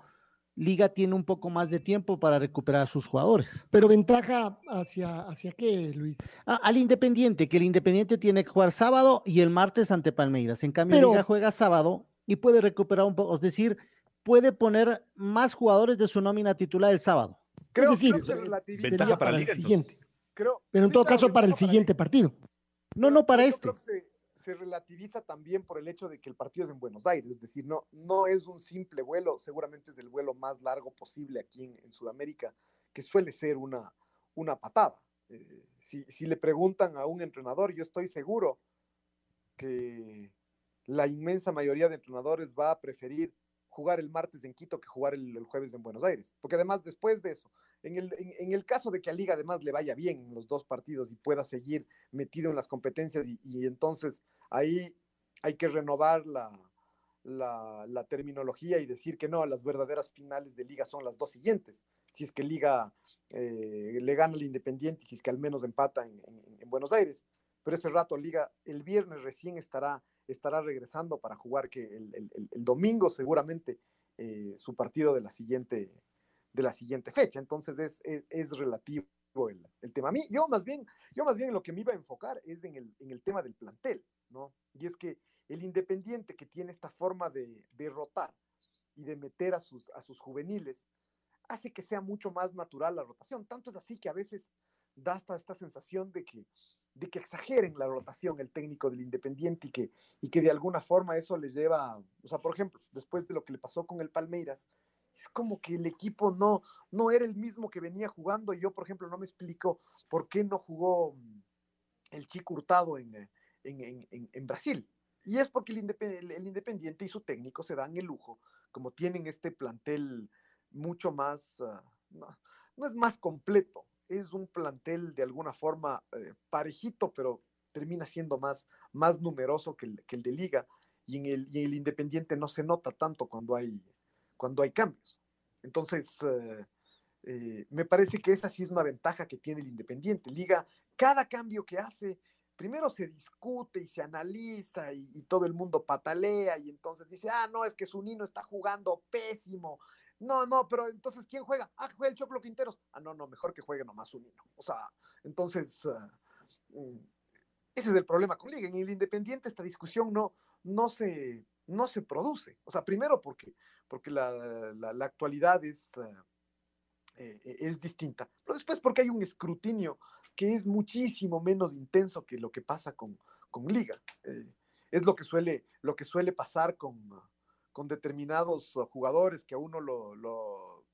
Liga tiene un poco más de tiempo para recuperar a sus jugadores. Pero ventaja hacia, hacia qué, Luis? Ah, al Independiente, que el Independiente tiene que jugar sábado y el martes ante Palmeiras. En cambio, Liga juega sábado y puede recuperar un poco, es decir, puede poner más jugadores de su nómina titular el sábado. Creo, que ventaja para, el siguiente. pero en todo caso para el siguiente partido. No, no para este se relativiza también por el hecho de que el partido es en Buenos Aires, es decir, no, no es un simple vuelo, seguramente es el vuelo más largo posible aquí en, Sudamérica, que suele ser una, una patada. Eh, si, si, le preguntan a un entrenador, yo estoy seguro que la inmensa mayoría de entrenadores va a preferir jugar el martes en Quito que jugar el, jueves en Buenos Aires. Porque además, después de eso, en el, en, el, caso de que a Liga además le vaya bien en los dos partidos y pueda seguir metido en las competencias y, entonces ahí hay que renovar la, la, terminología y decir que no, las verdaderas finales de Liga son las dos siguientes. Si es que Liga eh, le gana al Independiente y si es que al menos empata en, en Buenos Aires. Pero ese rato Liga el viernes recién estará estará regresando para jugar que el, domingo seguramente eh, su partido de la siguiente, de la siguiente fecha. Entonces es, relativo el, tema. A mí, yo más bien, yo más bien lo que me iba a enfocar es en el, tema del plantel, ¿no? Y es que el Independiente que tiene esta forma de, rotar y de meter a sus, a sus juveniles, hace que sea mucho más natural la rotación. Tanto es así que a veces da hasta esta sensación de que de que exageren la rotación el técnico del Independiente y que, y que de alguna forma eso les lleva, o sea, por ejemplo, después de lo que le pasó con el Palmeiras, es como que el equipo no, no era el mismo que venía jugando yo, por ejemplo, no me explico por qué no jugó el Chico Hurtado en, en, Brasil. Y es porque el Independiente, el Independiente y su técnico se dan el lujo, como tienen este plantel mucho más, ah, no es más completo, es un plantel de alguna forma eh, parejito, pero termina siendo más, más numeroso que el, que el de liga y en el, y el, Independiente no se nota tanto cuando hay, cuando hay cambios. Entonces, eh, eh, me parece que esa sí es una ventaja que tiene el Independiente. Liga, cada cambio que hace, primero se discute y se analiza y, todo el mundo patalea y entonces dice, ah, no, es que su niño está jugando pésimo no, no, pero entonces, ¿quién juega? Ah, juega el Choclo Quinteros. Ah, no, no, mejor que juegue nomás un niño. O sea, entonces, ah, mm, ese es el problema con Liga. En el Independiente esta discusión no, no, se, no se produce. O sea, primero porque, porque la, la, actualidad es, ah, eh, es distinta, pero después porque hay un escrutinio que es muchísimo menos intenso que lo que pasa con, con Liga. Eh, es lo que suele, lo que suele pasar con con determinados uh, jugadores que a uno lo,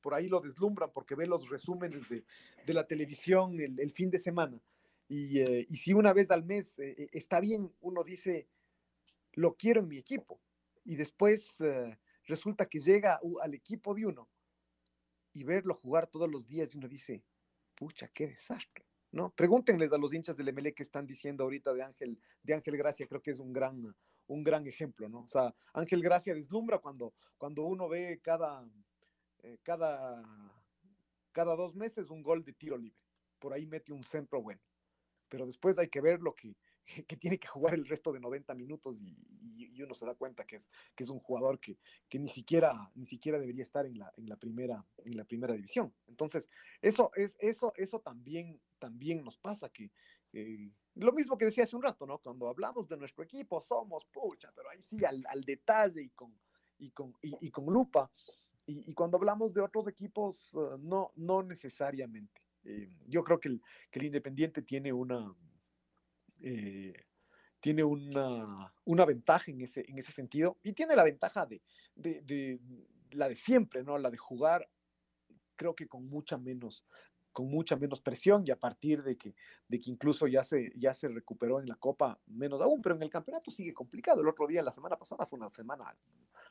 por ahí lo deslumbran porque ve los resúmenes de, la televisión el, fin de semana. Eh, y, si una vez al mes eh, eh, está bien, uno dice, lo quiero en mi equipo. Y después resulta que llega al equipo de uno y verlo jugar todos los días y uno dice, pucha, qué desastre. ¿no? Pregúntenles a los hinchas del MLE que están diciendo ahorita de Ángel, de Ángel Gracia, creo que es un gran, un gran ejemplo, ¿no? O sea, Ángel Gracia deslumbra cuando, cuando uno ve cada, eh, cada, cada dos meses un gol de tiro libre. Por ahí mete un centro bueno. Pero después hay que ver lo que, <laughs> que tiene que jugar el resto de 90 minutos y, uno se da cuenta que es, que es un jugador que, que, ni, siquiera, ni siquiera debería estar en la, en la, primera, en la primera división. Entonces, eso, es, eso, eso también, también nos pasa, que, lo mismo que decía hace un rato, ¿no? Cuando hablamos de nuestro equipo, somos pucha, pero ahí sí, al, detalle y con, y con, y, con lupa. Y, cuando hablamos de otros equipos, eh, no, no necesariamente. Eh, yo creo que el, que el, Independiente tiene una, eh, tiene una, una, ventaja en ese, en ese sentido y tiene la ventaja de, de, la de siempre, ¿no? La de jugar, creo que con mucha menos con mucha menos presión y a partir de que, de que incluso ya se, ya se recuperó en la Copa, menos aún, pero en el campeonato sigue complicado. El otro día, la semana pasada, fue una semana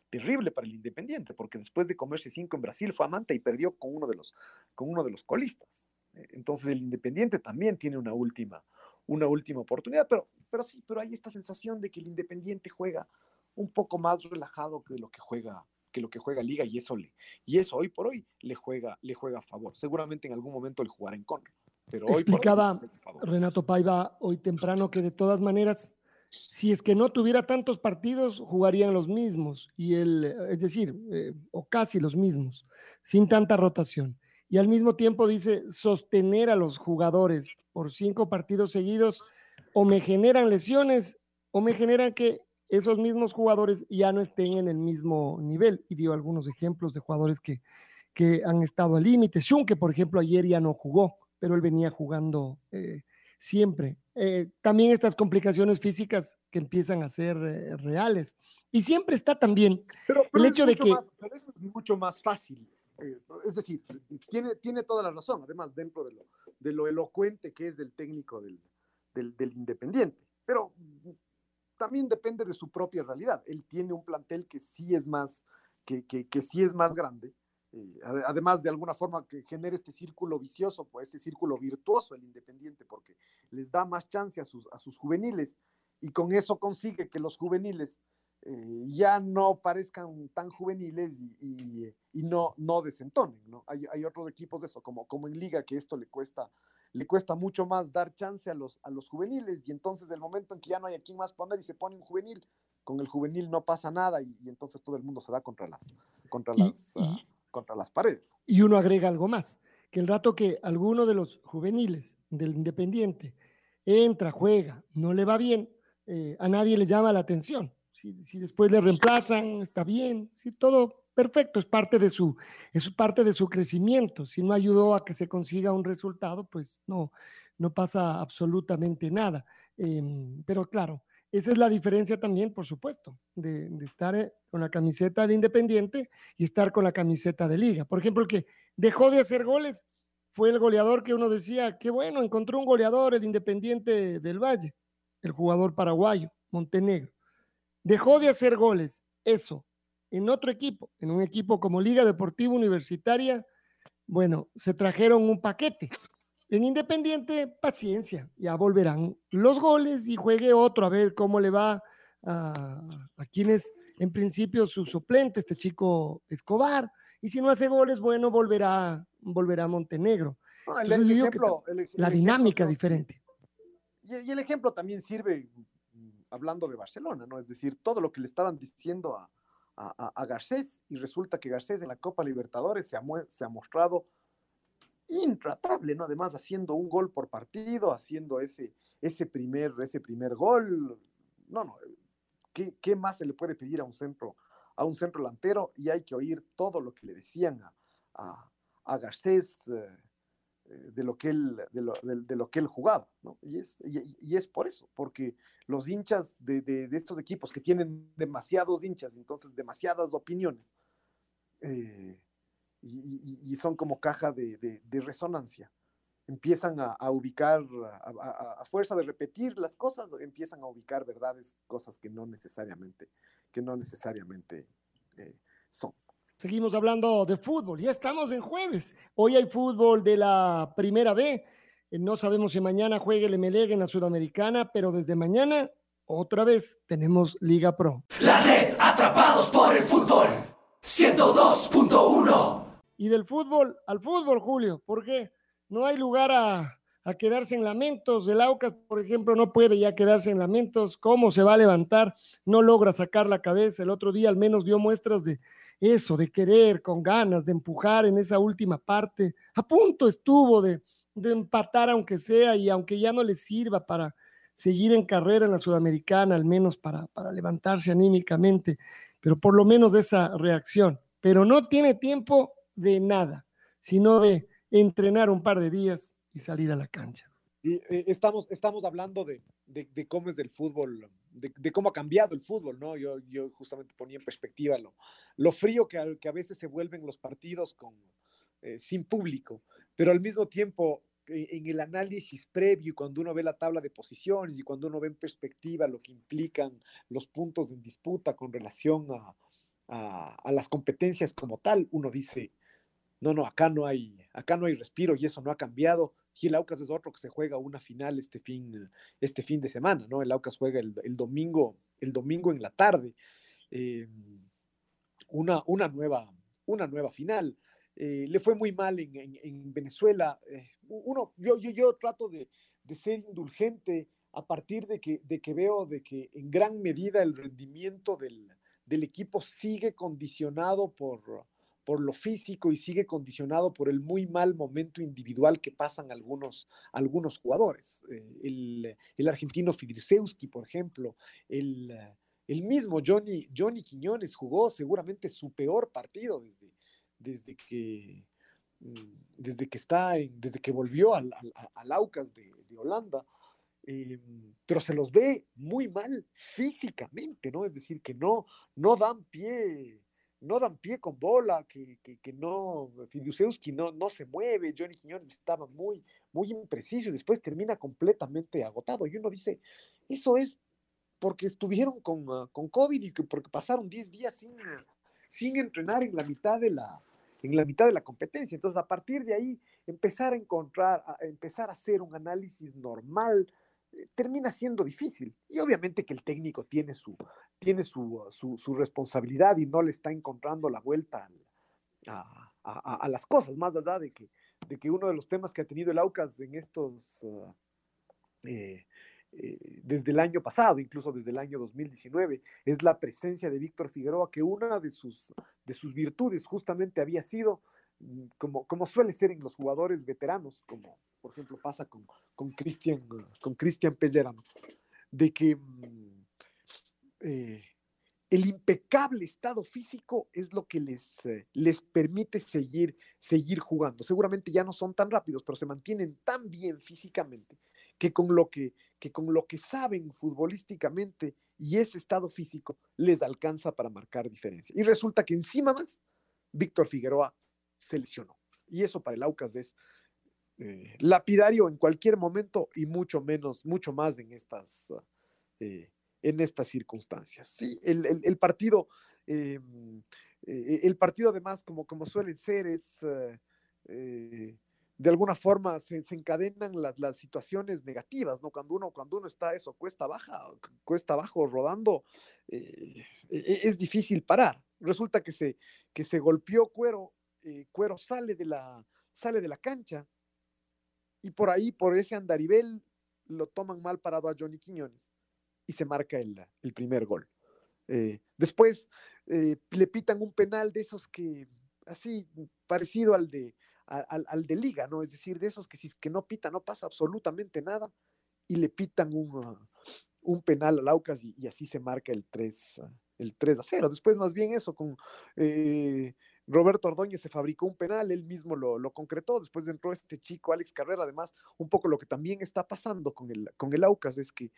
terrible para el Independiente, porque después de comerse cinco en Brasil fue amante y perdió con uno de los, con uno de los colistas. Eh, entonces el Independiente también tiene una última, una última oportunidad, pero, pero sí, pero hay esta sensación de que el Independiente juega un poco más relajado que lo que juega que lo que juega Liga y eso le y eso hoy por hoy le juega le juega a favor. Seguramente en algún momento le jugará en contra, pero hoy explicaba Renato Paiva hoy temprano que de todas maneras si es que no tuviera tantos partidos, jugarían los mismos, y el, es decir, eh, o casi los mismos, sin tanta rotación. Y al mismo tiempo dice, sostener a los jugadores por cinco partidos seguidos, o me generan lesiones, o me generan que esos mismos jugadores ya no estén en el mismo nivel. Y dio algunos ejemplos de jugadores que, que han estado al límite. que por ejemplo, ayer ya no jugó, pero él venía jugando eh, siempre. Eh, también estas complicaciones físicas que empiezan a ser eh, reales. Y siempre está también el hecho de que... pero eso es mucho más fácil. Eh, es decir, tiene, tiene toda la razón, además, dentro de lo, de lo elocuente que es del técnico del, del, Independiente. Pero también depende de su propia realidad. Él tiene un plantel que sí es más, que, que, que sí es más grande eh, además de alguna forma que genere este círculo vicioso, pues este círculo virtuoso el Independiente, porque les da más chance a sus, a sus juveniles y con eso consigue que los juveniles eh, ya no parezcan tan juveniles y, y, no, no desentonen, ¿no? Hay, hay, otros equipos de eso, como, como en Liga, que esto le cuesta, le cuesta mucho más dar chance a los, a los juveniles y entonces del momento en que ya no hay a quien más poner y se pone un juvenil, con el juvenil no pasa nada y, entonces todo el mundo se da contra las, contra las, ah, contra las paredes. Y uno agrega algo más, que el rato que alguno de los juveniles del Independiente entra, juega, no le va bien, eh, a nadie le llama la atención. Si, después le reemplazan, está bien, si todo perfecto, es parte de su, es parte de su crecimiento. Si no ayudó a que se consiga un resultado, pues no, no pasa absolutamente nada. Em, pero claro, esa es la diferencia también, por supuesto, de, estar eh, con la camiseta de Independiente y estar con la camiseta de Liga. Por ejemplo, el que dejó de hacer goles fue el goleador que uno decía, qué bueno, encontró un goleador, el Independiente del Valle, el jugador paraguayo, Montenegro. Dejó de hacer goles, eso, en otro equipo, en un equipo como Liga Deportiva Universitaria, bueno, se trajeron un paquete en Independiente, paciencia, ya volverán los goles y juegue otro a ver cómo le va a, a quien es en principio su suplente, este chico Escobar. Y si no hace goles, bueno, volverá, volverá a Montenegro. la dinámica diferente. Y, el ejemplo también sirve mm, hablando de Barcelona, ¿no? Es decir, todo lo que le estaban diciendo a, a, Garcés y resulta que Garcés en la Copa Libertadores se ha, se ha mostrado intratable, ¿no? Además, haciendo un gol por partido, haciendo ese, ese, primer, ese primer gol. No, no, ¿qué, ¿qué, más se le puede pedir a un centro, a un centro delantero? Y hay que oír todo lo que le decían a, a, a Garcés eh, de, lo que él, de, lo, de, lo que él jugaba. Y es, y, es por eso, porque los hinchas de, de, estos equipos que tienen demasiados hinchas, entonces demasiadas opiniones, eh, y, son como caja de, resonancia. Empiezan a, ubicar, a, fuerza de repetir las cosas, empiezan a ubicar verdades, cosas que no necesariamente, que no necesariamente eh, son. Seguimos hablando de fútbol, ya estamos en jueves. Hoy hay fútbol de la primera B. Eh, no sabemos si mañana juegue el MLEG en la Sudamericana, pero desde mañana otra vez tenemos Liga Pro. La red Atrapados por el Fútbol 102.1 y del fútbol al fútbol, Julio, porque no hay lugar a, quedarse en lamentos. El Aucas, por ejemplo, no puede ya quedarse en lamentos. ¿Cómo se va a levantar? No logra sacar la cabeza. El otro día al menos dio muestras de eso, de querer, con ganas, de empujar en esa última parte. A punto estuvo de, empatar aunque sea y aunque ya no le sirva para seguir en carrera en la Sudamericana, al menos para, levantarse anímicamente, pero por lo menos de esa reacción. Pero no tiene tiempo de nada, sino de entrenar un par de días y salir a la cancha. Eh, estamos, estamos hablando de, de, cómo es del fútbol, de, cómo ha cambiado el fútbol, ¿no? Yo, yo justamente ponía en perspectiva lo, lo frío que, que a veces se vuelven los partidos con, eh, sin público, pero al mismo tiempo en el análisis previo, cuando uno ve la tabla de posiciones y cuando uno ve en perspectiva lo que implican los puntos en disputa con relación a, a, las competencias como tal, uno dice, no, no, acá no hay, acá no hay respiro y eso no ha cambiado. Y el Aucas es otro que se juega una final este fin, este fin de semana, ¿no? El Aucas juega el, el domingo, el domingo en la tarde. Eh, una, una, nueva, una nueva final. Eh, le fue muy mal en, Venezuela. Eh, uno, yo, yo, yo trato de, ser indulgente a partir de que, de que veo de que en gran medida el rendimiento del, equipo sigue condicionado por, por lo físico y sigue condicionado por el muy mal momento individual que pasan algunos, algunos jugadores. Eh, el, argentino Fidrisewski, por ejemplo, el, el mismo Johnny, Johnny Quiñones jugó seguramente su peor partido desde, desde que, mm, desde que está desde que volvió al, al, Aucas de, Holanda, eh, pero se los ve muy mal físicamente, ¿no? Es decir, que no, no dan pie, no dan pie con bola, que, que, no, Fidiusewski no, no se mueve, Johnny Quiñones estaba muy, muy impreciso después termina completamente agotado. Y uno dice, eso es porque estuvieron con, ah, con COVID y que porque pasaron 10 días sin, sin entrenar en la mitad de la, en la mitad de la competencia. Entonces, a partir de ahí, empezar a encontrar, empezar a hacer un análisis normal, termina siendo difícil. Y obviamente que el técnico tiene su, tiene su, su, responsabilidad y no le está encontrando la vuelta a, a, las cosas, más allá de que, de que uno de los temas que ha tenido el AUCAS en estos... Ah, eh, eh, desde el año pasado, incluso desde el año 2019, es la presencia de Víctor Figueroa, que una de sus, de sus virtudes justamente había sido, mm, como, como suele ser en los jugadores veteranos, como por ejemplo pasa con Cristian con Pellerano, de que mm, eh, el impecable estado físico es lo que les, eh, les permite seguir, seguir jugando. Seguramente ya no son tan rápidos, pero se mantienen tan bien físicamente que con lo que, que, con lo que saben futbolísticamente y ese estado físico les alcanza para marcar diferencia. Y resulta que encima más, Víctor Figueroa se lesionó. Y eso para el Aucas es eh, lapidario en cualquier momento y mucho menos, mucho más en estas, eh, en estas circunstancias. Sí, el, el, partido, eh, el partido además, como, como suele ser, es de alguna forma se, encadenan las, las, situaciones negativas, ¿no? Cuando uno, cuando uno está eso, cuesta baja, cuesta abajo rodando, e, e, es difícil parar. Resulta que se, que se golpeó Cuero, Cuero sale de, la, sale de la cancha y por ahí, por ese andarivel, lo toman mal parado a Johnny Quiñones y se marca el, el primer gol. Eh, después le pitan un penal de esos que, así, parecido al de, al, de liga, ¿no? Es decir, de esos que si que no pita, no pasa absolutamente nada y le pitan un, un penal al Aucas y, así se marca el 3, ah, el 3 a 0. Después más bien eso con eh, Roberto Ordóñez se fabricó un penal, él mismo lo, lo, concretó, después entró este chico Alex Carrera, además un poco lo que también está pasando con el, con el Aucas es que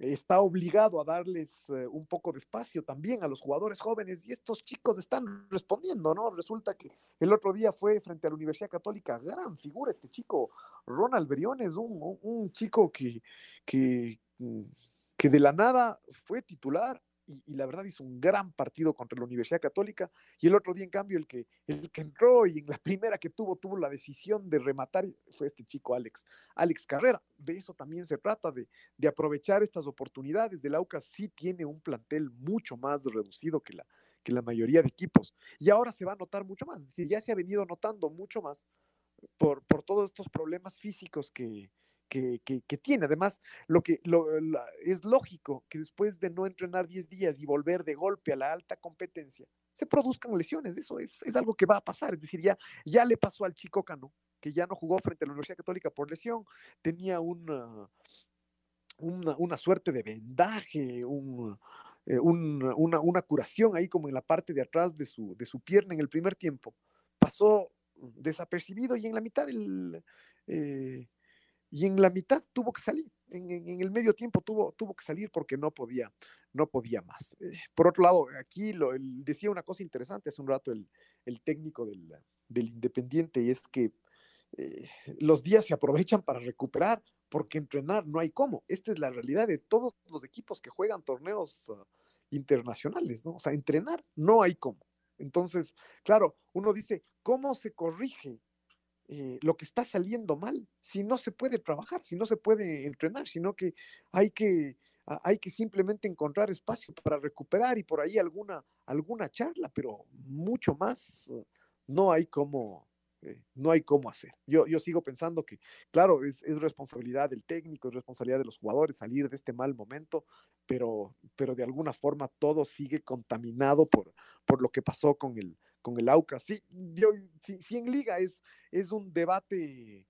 está obligado a darles eh, un poco de espacio también a los jugadores jóvenes y estos chicos están respondiendo, ¿no? Resulta que el otro día fue frente a la Universidad Católica, gran figura este chico, Ronald Briones, un, un chico que, que, mm, que de la nada fue titular y, la verdad hizo un gran partido contra la Universidad Católica. Y el otro día, en cambio, el que, el que entró y en la primera que tuvo, tuvo la decisión de rematar fue este chico Alex, Alex Carrera. De eso también se trata, de, de aprovechar estas oportunidades. El AUCA sí tiene un plantel mucho más reducido que la, que la mayoría de equipos. Y ahora se va a notar mucho más. Es decir, ya se ha venido notando mucho más por, por todos estos problemas físicos que, que, tiene. Además, lo que es lógico que después de no entrenar 10 días y volver de golpe a la alta competencia, se produzcan lesiones. Eso es, algo que va a pasar. Es decir, ya, ya le pasó al chico Cano, que ya no jugó frente a la Universidad Católica por lesión, tenía una, una, suerte de vendaje, eh, una, una, curación ahí como en la parte de atrás de su, de su pierna en el primer tiempo. Pasó desapercibido y en la mitad del, eh, y en la mitad tuvo que salir, en, el medio tiempo tuvo, tuvo que salir porque no podía, no podía más. Eh, por otro lado, aquí lo, decía una cosa interesante hace un rato el, técnico del, Independiente y es que eh, los días se aprovechan para recuperar, porque entrenar no hay cómo. Esta es la realidad de todos los equipos que juegan torneos uh, internacionales, ¿no? O sea, entrenar no hay cómo. Entonces, claro, uno dice, ¿cómo se corrige eh, lo que está saliendo mal si no se puede trabajar, si no se puede entrenar, sino que hay que, hay que simplemente encontrar espacio para recuperar y por ahí alguna, alguna charla, pero mucho más uh, no hay cómo, eh, no hay cómo hacer. Yo, yo sigo pensando que, claro, es, es, responsabilidad del técnico, es responsabilidad de los jugadores salir de este mal momento, pero, pero de alguna forma todo sigue contaminado por, por lo que pasó con el, con el AUCA. Sí, yo, sí, en liga es, es un debate,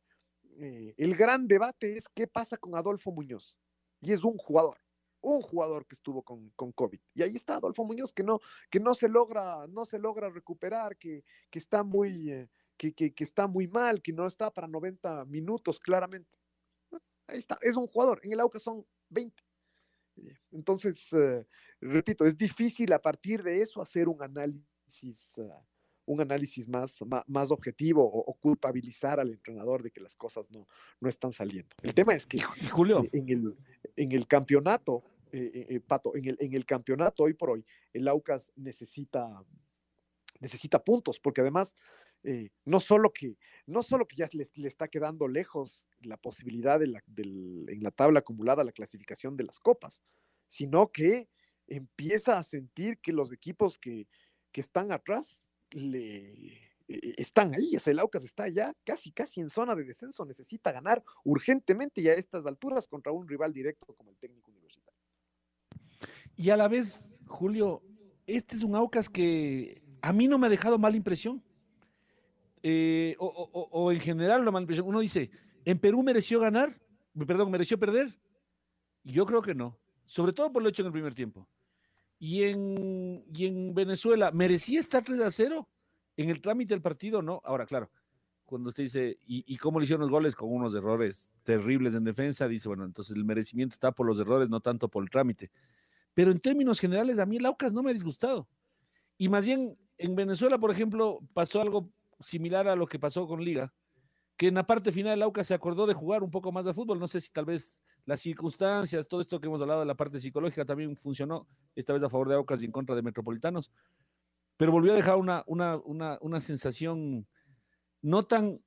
eh, el gran debate es qué pasa con Adolfo Muñoz. Y es un jugador, un jugador que estuvo con, con, COVID. Y ahí está Adolfo Muñoz, que no, que no se logra, no se logra recuperar, que, que está muy, eh, que, que, está muy mal, que no está para 90 minutos, claramente. Ahí está, es un jugador. En el AUCA son 20. Entonces, eh, repito, es difícil a partir de eso hacer un análisis, uh, un análisis más, más, más objetivo o, o, culpabilizar al entrenador de que las cosas no, no están saliendo. El tema es que Julio. En, el, en el campeonato, eh, eh, Pato, en el, en el campeonato hoy por hoy, el Aucas necesita, necesita puntos, porque además eh, no solo que no solo que ya le, le está quedando lejos la posibilidad de la, del, en la tabla acumulada la clasificación de las copas, sino que empieza a sentir que los equipos que, que están atrás le eh, están ahí, el Aucas está ya casi casi en zona de descenso, necesita ganar urgentemente y a estas alturas contra un rival directo como el técnico universitario. Y a la vez, Julio, este es un Aucas que a mí no me ha dejado mala impresión eh, o, o, en general uno dice, ¿en Perú mereció ganar? Perdón, ¿mereció perder? Yo creo que no, sobre todo por lo hecho en el primer tiempo. Y en, y en Venezuela, ¿merecía estar 3 a 0? En el trámite del partido, no. Ahora, claro, cuando usted dice, ¿y, ¿y, cómo le hicieron los goles? Con unos errores terribles en defensa, dice, bueno, entonces el merecimiento está por los errores, no tanto por el trámite. Pero en términos generales, a mí el Aucas no me ha disgustado. Y más bien, en Venezuela, por ejemplo, pasó algo similar a lo que pasó con Liga, que en la parte final el Aucas se acordó de jugar un poco más de fútbol. No sé si tal vez las circunstancias, todo esto que hemos hablado de la parte psicológica también funcionó, esta vez a favor de Aucas y en contra de Metropolitanos, pero volvió a dejar una, una, una, una sensación no tan,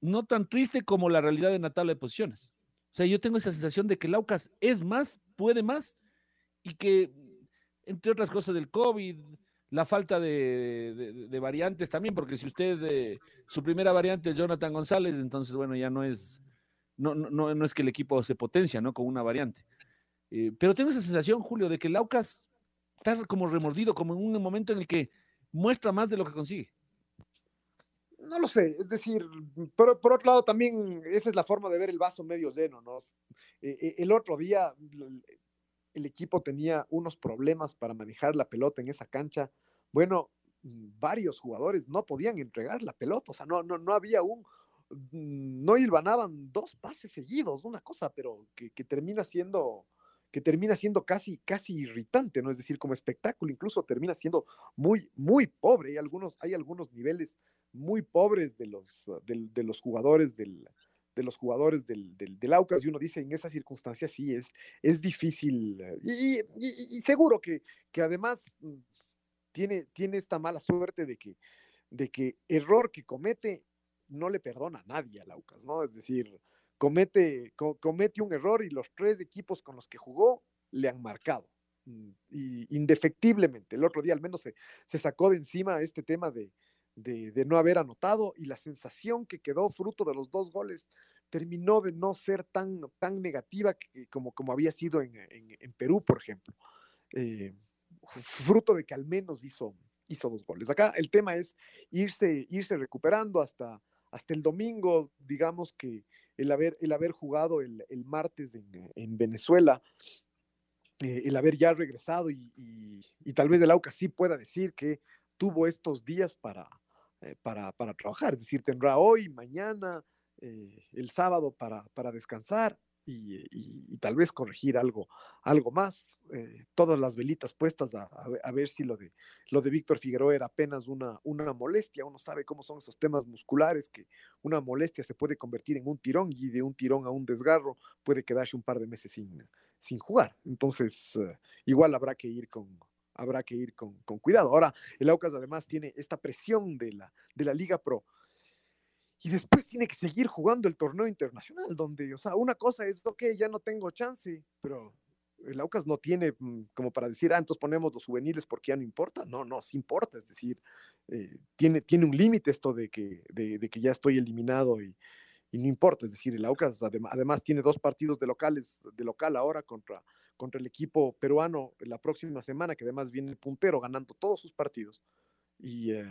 no tan triste como la realidad de la tabla de posiciones. O sea, yo tengo esa sensación de que el Aucas es más, puede más, y que, entre otras cosas del COVID, la falta de, variantes también, porque si usted, eh, su primera variante es Jonathan González, entonces, bueno, ya no es, no, no, no es que el equipo se potencia, ¿no? Con una variante. Eh, pero tengo esa sensación, Julio, de que el Aucas está como remordido, como en un momento en el que muestra más de lo que consigue. No lo sé, es decir, por, por otro lado también esa es la forma de ver el vaso medio lleno, ¿no? Eh, el otro día el equipo tenía unos problemas para manejar la pelota en esa cancha. Bueno, varios jugadores no podían entregar la pelota, o sea, no, no, no había un, no hilvanaban dos pases seguidos, una cosa, pero que, termina siendo que termina siendo casi, casi irritante, ¿no? Es decir, como espectáculo incluso termina siendo muy, muy pobre. Hay algunos, hay algunos niveles muy pobres de los, de, de los jugadores del, de los jugadores del, del, del, Aucas y uno dice en esas circunstancias sí es, es difícil y, y, y seguro que, que además tiene, tiene esta mala suerte de que, de que error que comete no le perdona a nadie al Aucas, ¿no? Es decir, comete, co comete un error y los tres equipos con los que jugó le han marcado. Y indefectiblemente, el otro día al menos se, se sacó de encima este tema de, de, no haber anotado y la sensación que quedó fruto de los dos goles terminó de no ser tan, tan negativa como, como había sido en, en, en Perú, por ejemplo. Eh, fruto de que al menos hizo, hizo dos goles. Acá el tema es irse, irse recuperando hasta, hasta el domingo, digamos que el haber, el haber jugado el, el martes en, en Venezuela, eh, el haber ya regresado y, y, tal vez el AUCA sí pueda decir que tuvo estos días para, eh, para, para, trabajar, es decir, tendrá hoy, mañana, eh, el sábado para, para descansar. Y, tal vez corregir algo, algo más. Eh, todas las velitas puestas a, a, ver si lo de, lo de Víctor Figueroa era apenas una, una molestia. Uno sabe cómo son esos temas musculares, que una molestia se puede convertir en un tirón y de un tirón a un desgarro puede quedarse un par de meses sin, sin jugar. Entonces, eh, igual habrá que ir con, habrá que ir con, con, cuidado. Ahora, el Aucas además tiene esta presión de la, de la Liga Pro y después tiene que seguir jugando el torneo internacional, donde, o sea, una cosa es, ok, ya no tengo chance, pero el Aucas no tiene mm, como para decir, ah, entonces ponemos los juveniles porque ya no importa. No, no, sí importa, es decir, eh, tiene, tiene un límite esto de que, de, que ya estoy eliminado y, no importa, es decir, el Aucas además, tiene dos partidos de locales, de local ahora contra, contra el equipo peruano la próxima semana, que además viene el puntero ganando todos sus partidos. Y, eh,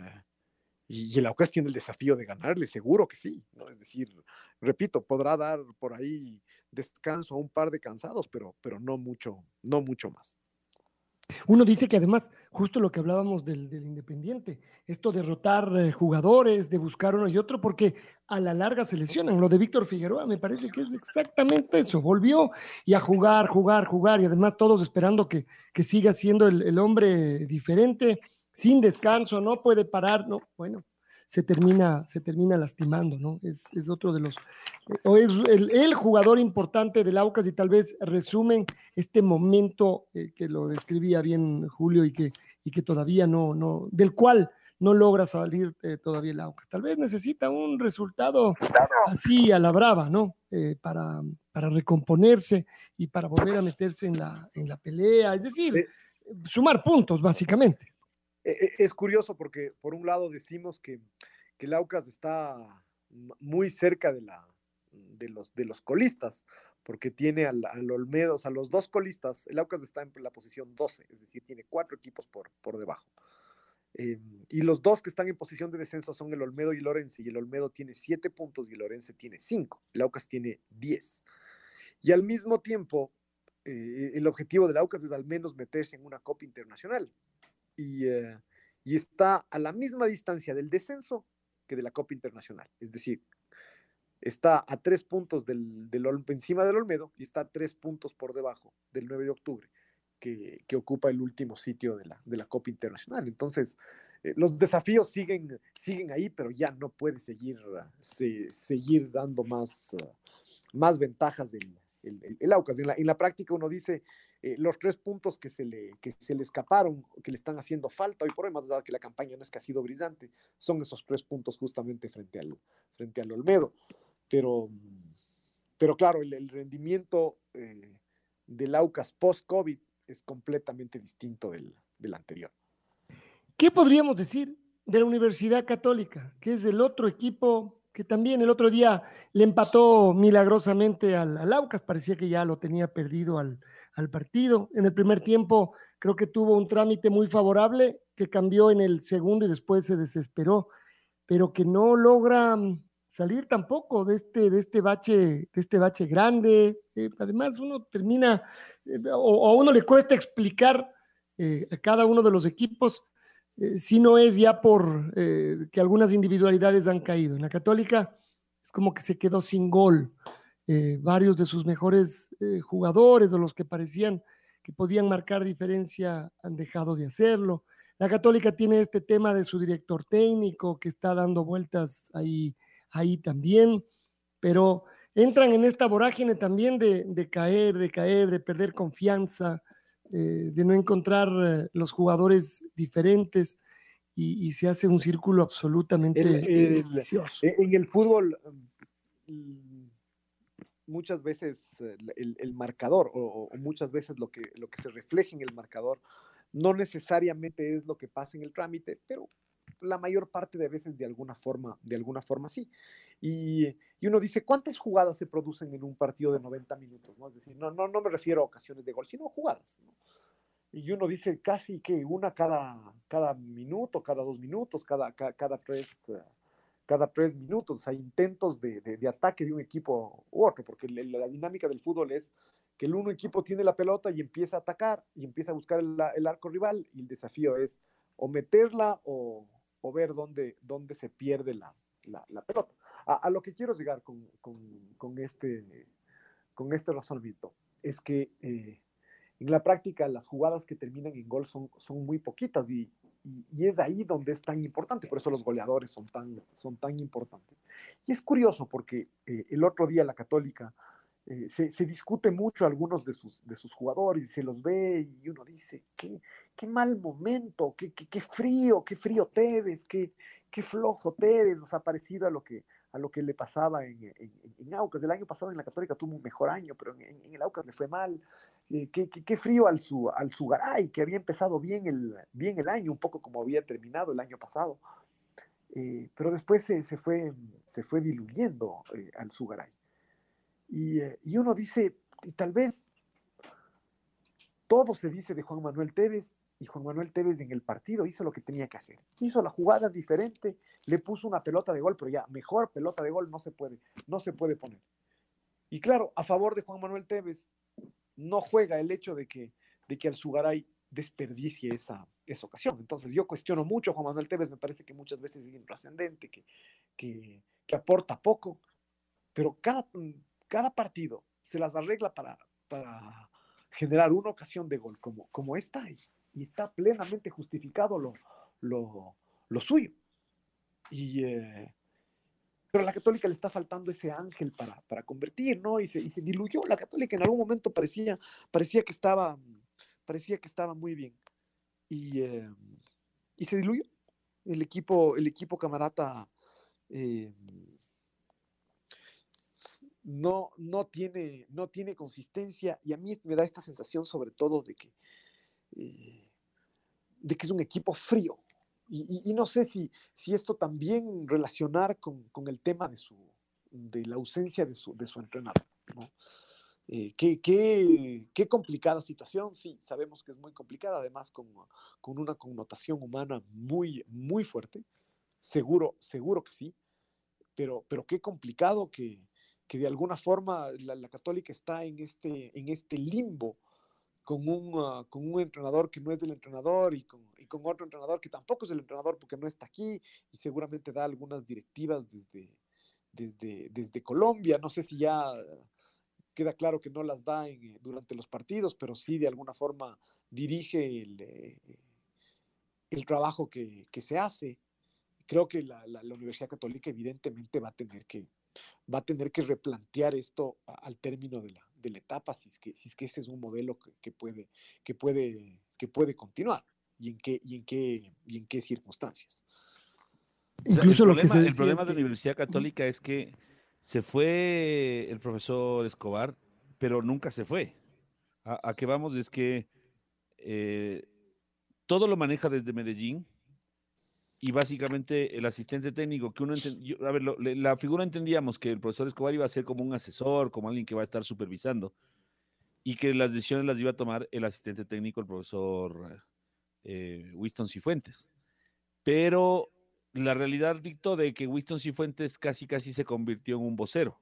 y, el Aucas tiene el desafío de ganarle, seguro que sí, ¿no? Es decir, repito, podrá dar por ahí descanso a un par de cansados, pero, pero no mucho, no mucho más. Uno dice que además, justo lo que hablábamos del, Independiente, esto de rotar eh, jugadores, de buscar uno y otro, porque a la larga se lesionan. Lo de Víctor Figueroa me parece que es exactamente eso. Volvió y a jugar, jugar, jugar, y además todos esperando que, que siga siendo el hombre diferente sin descanso, no puede parar, no, bueno, se termina, se termina lastimando, ¿no? Es, es otro de los, o es el, el, jugador importante del Aucas y tal vez resumen este momento eh, que lo describía bien Julio y que, y que todavía no, no, del cual no logra salir eh, todavía el Aucas. Tal vez necesita un resultado así a la brava, ¿no? Eh, para, para recomponerse y para volver a meterse en la, en la pelea, es decir, sumar puntos, básicamente. E, e, es curioso porque por un lado decimos que, que el Aucas está muy cerca de, la, de, los, de los colistas, porque tiene al, al Olmedo, o sea, los dos colistas, el Aucas está en la posición 12, es decir, tiene cuatro equipos por, por debajo. Eh, y los dos que están en posición de descenso son el Olmedo y el y el Olmedo tiene siete puntos y el Orense tiene cinco, el tiene diez. Y al mismo tiempo, eh, el objetivo del Aucas es al menos meterse en una Copa Internacional, y, eh, y está a la misma distancia del descenso que de la Copa Internacional. Es decir, está a tres puntos encima del Olmedo y está a tres puntos por debajo del 9 de octubre, que, que ocupa el último sitio de la, de la Copa Internacional. Entonces, eh, los desafíos siguen, siguen ahí, pero ya no puede seguir, se, seguir dando más, uh, más ventajas del el, el, Aucas. En la, en la práctica uno dice, eh, los tres puntos que se, le, que se le escaparon, que le están haciendo falta hoy por hoy, más dado que la campaña no es que ha sido brillante, son esos tres puntos justamente frente al, frente Olmedo. Pero, pero claro, el, el rendimiento eh, del Aucas post-COVID es completamente distinto del, del anterior. ¿Qué podríamos decir de la Universidad Católica, que es el otro equipo que también el otro día le empató milagrosamente al, al Aucas, parecía que ya lo tenía perdido al, al partido. En el primer tiempo creo que tuvo un trámite muy favorable que cambió en el segundo y después se desesperó, pero que no logra mm, salir tampoco de este, de este bache, de este bache grande. Eh, además, uno termina, eh, o, a uno le cuesta explicar eh, a cada uno de los equipos eh, si no es ya por que algunas individualidades han caído. En la Católica es como que se quedó sin gol. Eh, varios de sus mejores eh, jugadores o los que parecían que podían marcar diferencia han dejado de hacerlo. La Católica tiene este tema de su director técnico que está dando vueltas ahí, ahí también, pero entran en esta vorágine también de, de caer, de caer, de perder confianza, eh, de no encontrar los jugadores diferentes y, y, se hace un círculo absolutamente el, el, En el fútbol mm, muchas veces eh, el, el marcador o, o, muchas veces lo que, lo que se refleja en el marcador no necesariamente es lo que pasa en el trámite, pero la mayor parte de veces de alguna forma, de alguna forma sí. Y, y, uno dice, ¿cuántas jugadas se producen en un partido de 90 minutos? ¿no? Es decir, no, no, no me refiero a ocasiones de gol, sino jugadas. ¿no? Y uno dice casi que una cada, cada minuto, cada dos minutos, cada, cada, cada tres, uh, cada tres minutos. Hay intentos de, de, ataque de un equipo u otro, porque la, dinámica del fútbol es que el uno equipo tiene la pelota y empieza a atacar y empieza a buscar el, arco rival y el desafío es o meterla o, o ver dónde, dónde se pierde la, la, pelota. A, a, lo que quiero llegar con, con, con, este, con este razonamiento es que eh, en la práctica las jugadas que terminan en gol son, son muy poquitas y, y, es ahí donde es tan importante, por eso los goleadores son tan, son tan importantes. Y es curioso porque eh, el otro día la católica eh, se, se, discute mucho algunos de sus, de sus jugadores y se los ve y uno dice, qué, qué mal momento, qué, qué, qué frío, qué frío Tevez, qué, qué flojo Tevez, o sea, parecido a lo que, a lo que le pasaba en, en, en, Aucas. El año pasado en la Católica tuvo un mejor año, pero en, en el Aucas le fue mal. Eh, qué, frío al, su, al Sugaray, que había empezado bien el, bien el año, un poco como había terminado el año pasado. Eh, pero después se, se, fue, se fue diluyendo eh, al Sugaray. Y, eh, y, uno dice, y tal vez todo se dice de Juan Manuel Tevez, y Juan Manuel Tevez en el partido hizo lo que tenía que hacer. Hizo la jugada diferente, le puso una pelota de gol, pero ya mejor pelota de gol no se puede, no se puede poner. Y claro, a favor de Juan Manuel Tevez, no juega el hecho de que, de que Alzugaray desperdicie esa, esa ocasión. Entonces yo cuestiono mucho a Juan Manuel Tevez, me parece que muchas veces es intrascendente, que, que, que aporta poco, pero cada, cada partido se las arregla para, para generar una ocasión de gol como, como esta y, y está plenamente justificado lo, lo, lo suyo. Y, eh, pero a la católica le está faltando ese ángel para, para convertir, ¿no? Y se, diluyó. La católica en algún momento parecía, parecía, que, estaba, parecía que estaba muy bien. Y, eh, y se diluyó. El equipo, el equipo camarata eh, no, no, tiene, no tiene consistencia y a mí me da esta sensación sobre todo de que, eh, de que es un equipo frío. Y, no sé si, si esto también relacionar con, con, el tema de, su, de la ausencia de su, de su entrenador. Eh, qué, qué, qué, complicada situación, sí, sabemos que es muy complicada, además con, con una connotación humana muy, muy fuerte, seguro, seguro que sí, pero, pero qué complicado que, que de alguna forma la, la, católica está en este, en este limbo con un, uh, con un entrenador que no es del entrenador y con, y con, otro entrenador que tampoco es del entrenador porque no está aquí y seguramente da algunas directivas desde, desde, desde Colombia. No sé si ya queda claro que no las da eh, durante los partidos, pero sí de alguna forma dirige el, eh, el trabajo que, que, se hace. Creo que la, la, la Universidad Católica evidentemente va a tener que, va a tener que replantear esto al término de la, de la etapa, si es que, si es que ese es un modelo que, que, puede, que, puede, que puede continuar y en qué, y en qué, y en qué circunstancias. Incluso o sea, el, problema, el problema de la Universidad Católica es que se fue el profesor Escobar, pero nunca se fue. A, a que vamos es que eh, todo lo maneja desde Medellín, y básicamente el asistente técnico que uno a ver, la figura entendíamos que el profesor Escobar iba a ser como un asesor, como alguien que va a estar supervisando y que las decisiones las iba a tomar el asistente técnico, el profesor eh, Winston Cifuentes. Pero la realidad dictó de que Winston Cifuentes casi casi se convirtió en un vocero.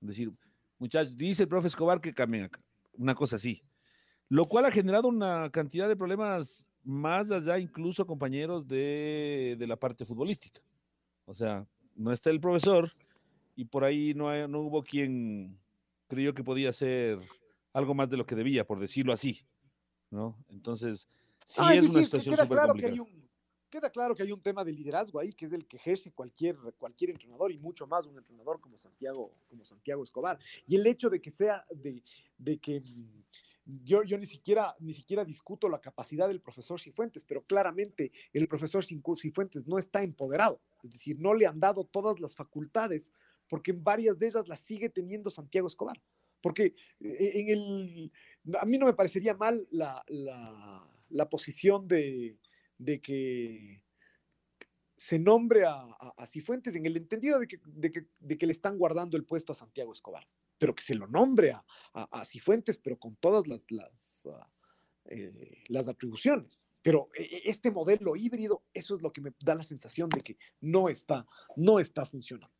Es decir, muchachos, dice el profe Escobar que cambien acá, una cosa así. Lo cual ha generado una cantidad de problemas más allá incluso compañeros de, de, la parte futbolística. O sea, no está el profesor y por ahí no, hay, no hubo quien creyó que podía hacer algo más de lo que debía, por decirlo así. ¿no? Entonces, sí ah, es, una situación queda claro que hay un Queda claro que hay un tema de liderazgo ahí, que es el que ejerce cualquier, cualquier entrenador y mucho más un entrenador como Santiago, como Santiago Escobar. Y el hecho de que sea, de, de que yo, yo ni, siquiera, ni siquiera discuto la capacidad del profesor Cifuentes, pero claramente el profesor Cifuentes no está empoderado, es decir, no le han dado todas las facultades, porque en varias de ellas las sigue teniendo Santiago Escobar. Porque eh, en el, a mí no me parecería mal la, la, posición de, de, que se nombre a, a, Cifuentes en el entendido de, que, de que le están guardando el puesto a Santiago Escobar pero que se lo nombre a, a, a Cifuentes, pero con todas las, las, uh, eh, las atribuciones. Pero eh, este modelo híbrido, eso es lo que me da la sensación de que no está, no está funcionando.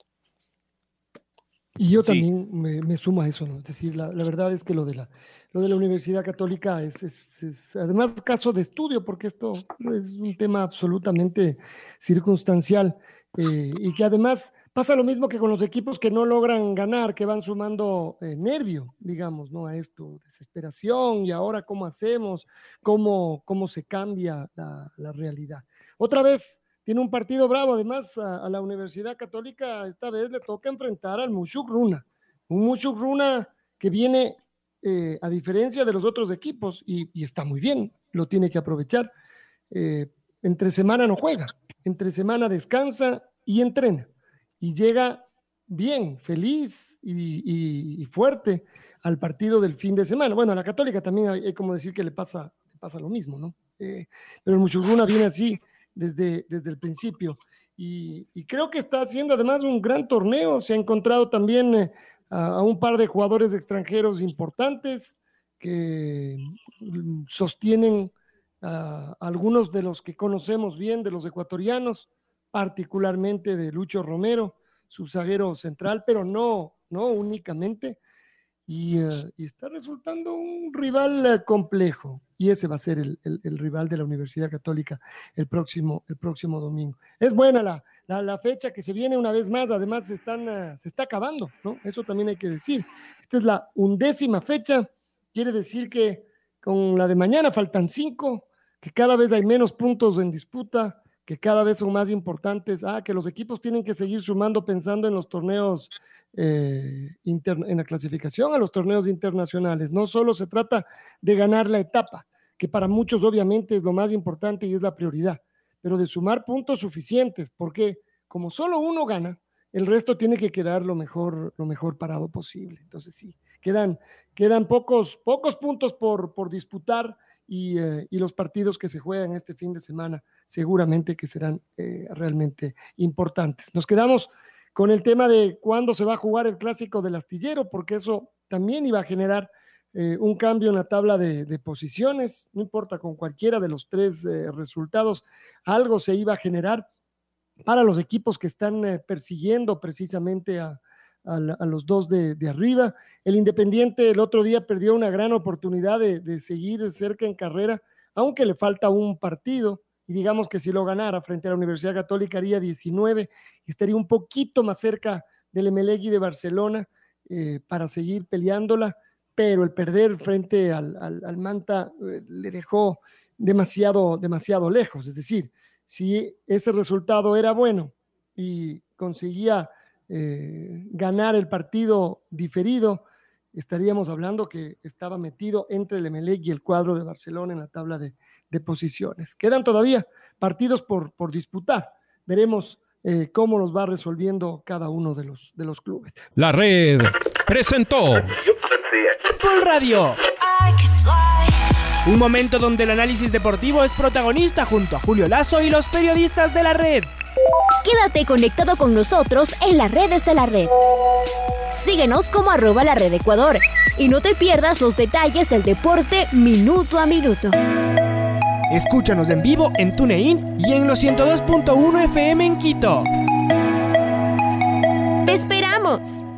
Y yo también sí. me, me, sumo a eso, ¿no? Es decir, la, la, verdad es que lo de la, lo de la Universidad Católica es, es, es, además caso de estudio, porque esto es un tema absolutamente circunstancial eh, y que además Pasa lo mismo que con los equipos que no logran ganar, que van sumando eh, nervio, digamos, ¿no? A esto, desesperación y ahora cómo hacemos, cómo, cómo se cambia la, realidad. Otra vez tiene un partido bravo, además a, la Universidad Católica esta vez le toca enfrentar al Mushuk Runa, un Mushuk Runa que viene eh, a diferencia de los otros equipos y, y, está muy bien, lo tiene que aprovechar. Eh, entre semana no juega, entre semana descansa y entrena y llega bien, feliz y, fuerte al partido del fin de semana. Bueno, a la Católica también hay, como decir que le pasa, le pasa lo mismo, ¿no? Eh, pero el Muchurruna viene así desde, desde el principio y, creo que está haciendo además un gran torneo. Se ha encontrado también eh, a, un par de jugadores extranjeros importantes que mm, sostienen a algunos de los que conocemos bien, de los ecuatorianos particularmente de Lucho Romero, su zaguero central, pero no, no únicamente. Y, y está resultando un rival complejo. Y ese va a ser el, el, rival de la Universidad Católica el próximo, el próximo domingo. Es buena la, la, fecha que se viene una vez más, además se, están, uh, se está acabando, ¿no? Eso también hay que decir. Esta es la undécima fecha, quiere decir que con la de mañana faltan cinco, que cada vez hay menos puntos en disputa, que cada vez son más importantes, ah, que los equipos tienen que seguir sumando pensando en los torneos, eh, en la clasificación a los torneos internacionales. No solo se trata de ganar la etapa, que para muchos obviamente es lo más importante y es la prioridad, pero de sumar puntos suficientes, porque como solo uno gana, el resto tiene que quedar lo mejor, lo mejor parado posible. Entonces sí, quedan, quedan pocos, pocos puntos por, por disputar y, eh, y, los partidos que se juegan este fin de semana seguramente que serán eh, realmente importantes. Nos quedamos con el tema de cuándo se va a jugar el clásico del astillero, porque eso también iba a generar eh, un cambio en la tabla de, de, posiciones, no importa con cualquiera de los tres resultados, algo se iba a generar para los equipos que están persiguiendo precisamente a, a, los dos de, arriba. El Independiente el otro día perdió una gran oportunidad de, seguir cerca en carrera, aunque le falta un partido. Y digamos que si lo ganara frente a la Universidad Católica haría 19, estaría un poquito más cerca del Emelegui de Barcelona eh, para seguir peleándola, pero el perder frente al, al, al Manta eh, le dejó demasiado, demasiado lejos. Es decir, si ese resultado era bueno y conseguía eh, ganar el partido diferido, estaríamos hablando que estaba metido entre el Emelec y el cuadro de Barcelona en la tabla de, posiciones. Quedan todavía partidos por, por disputar. Veremos eh, cómo los va resolviendo cada uno de los, de los clubes. La red presentó Full Radio. Un momento donde el análisis deportivo es protagonista junto a Julio Lazo y los periodistas de la red. Quédate conectado con nosotros en las redes de la red. Síguenos como arroba la red Ecuador y no te pierdas los detalles del deporte minuto a minuto. Escúchanos en vivo en TuneIn y en los 102.1 FM en Quito. ¡Te esperamos!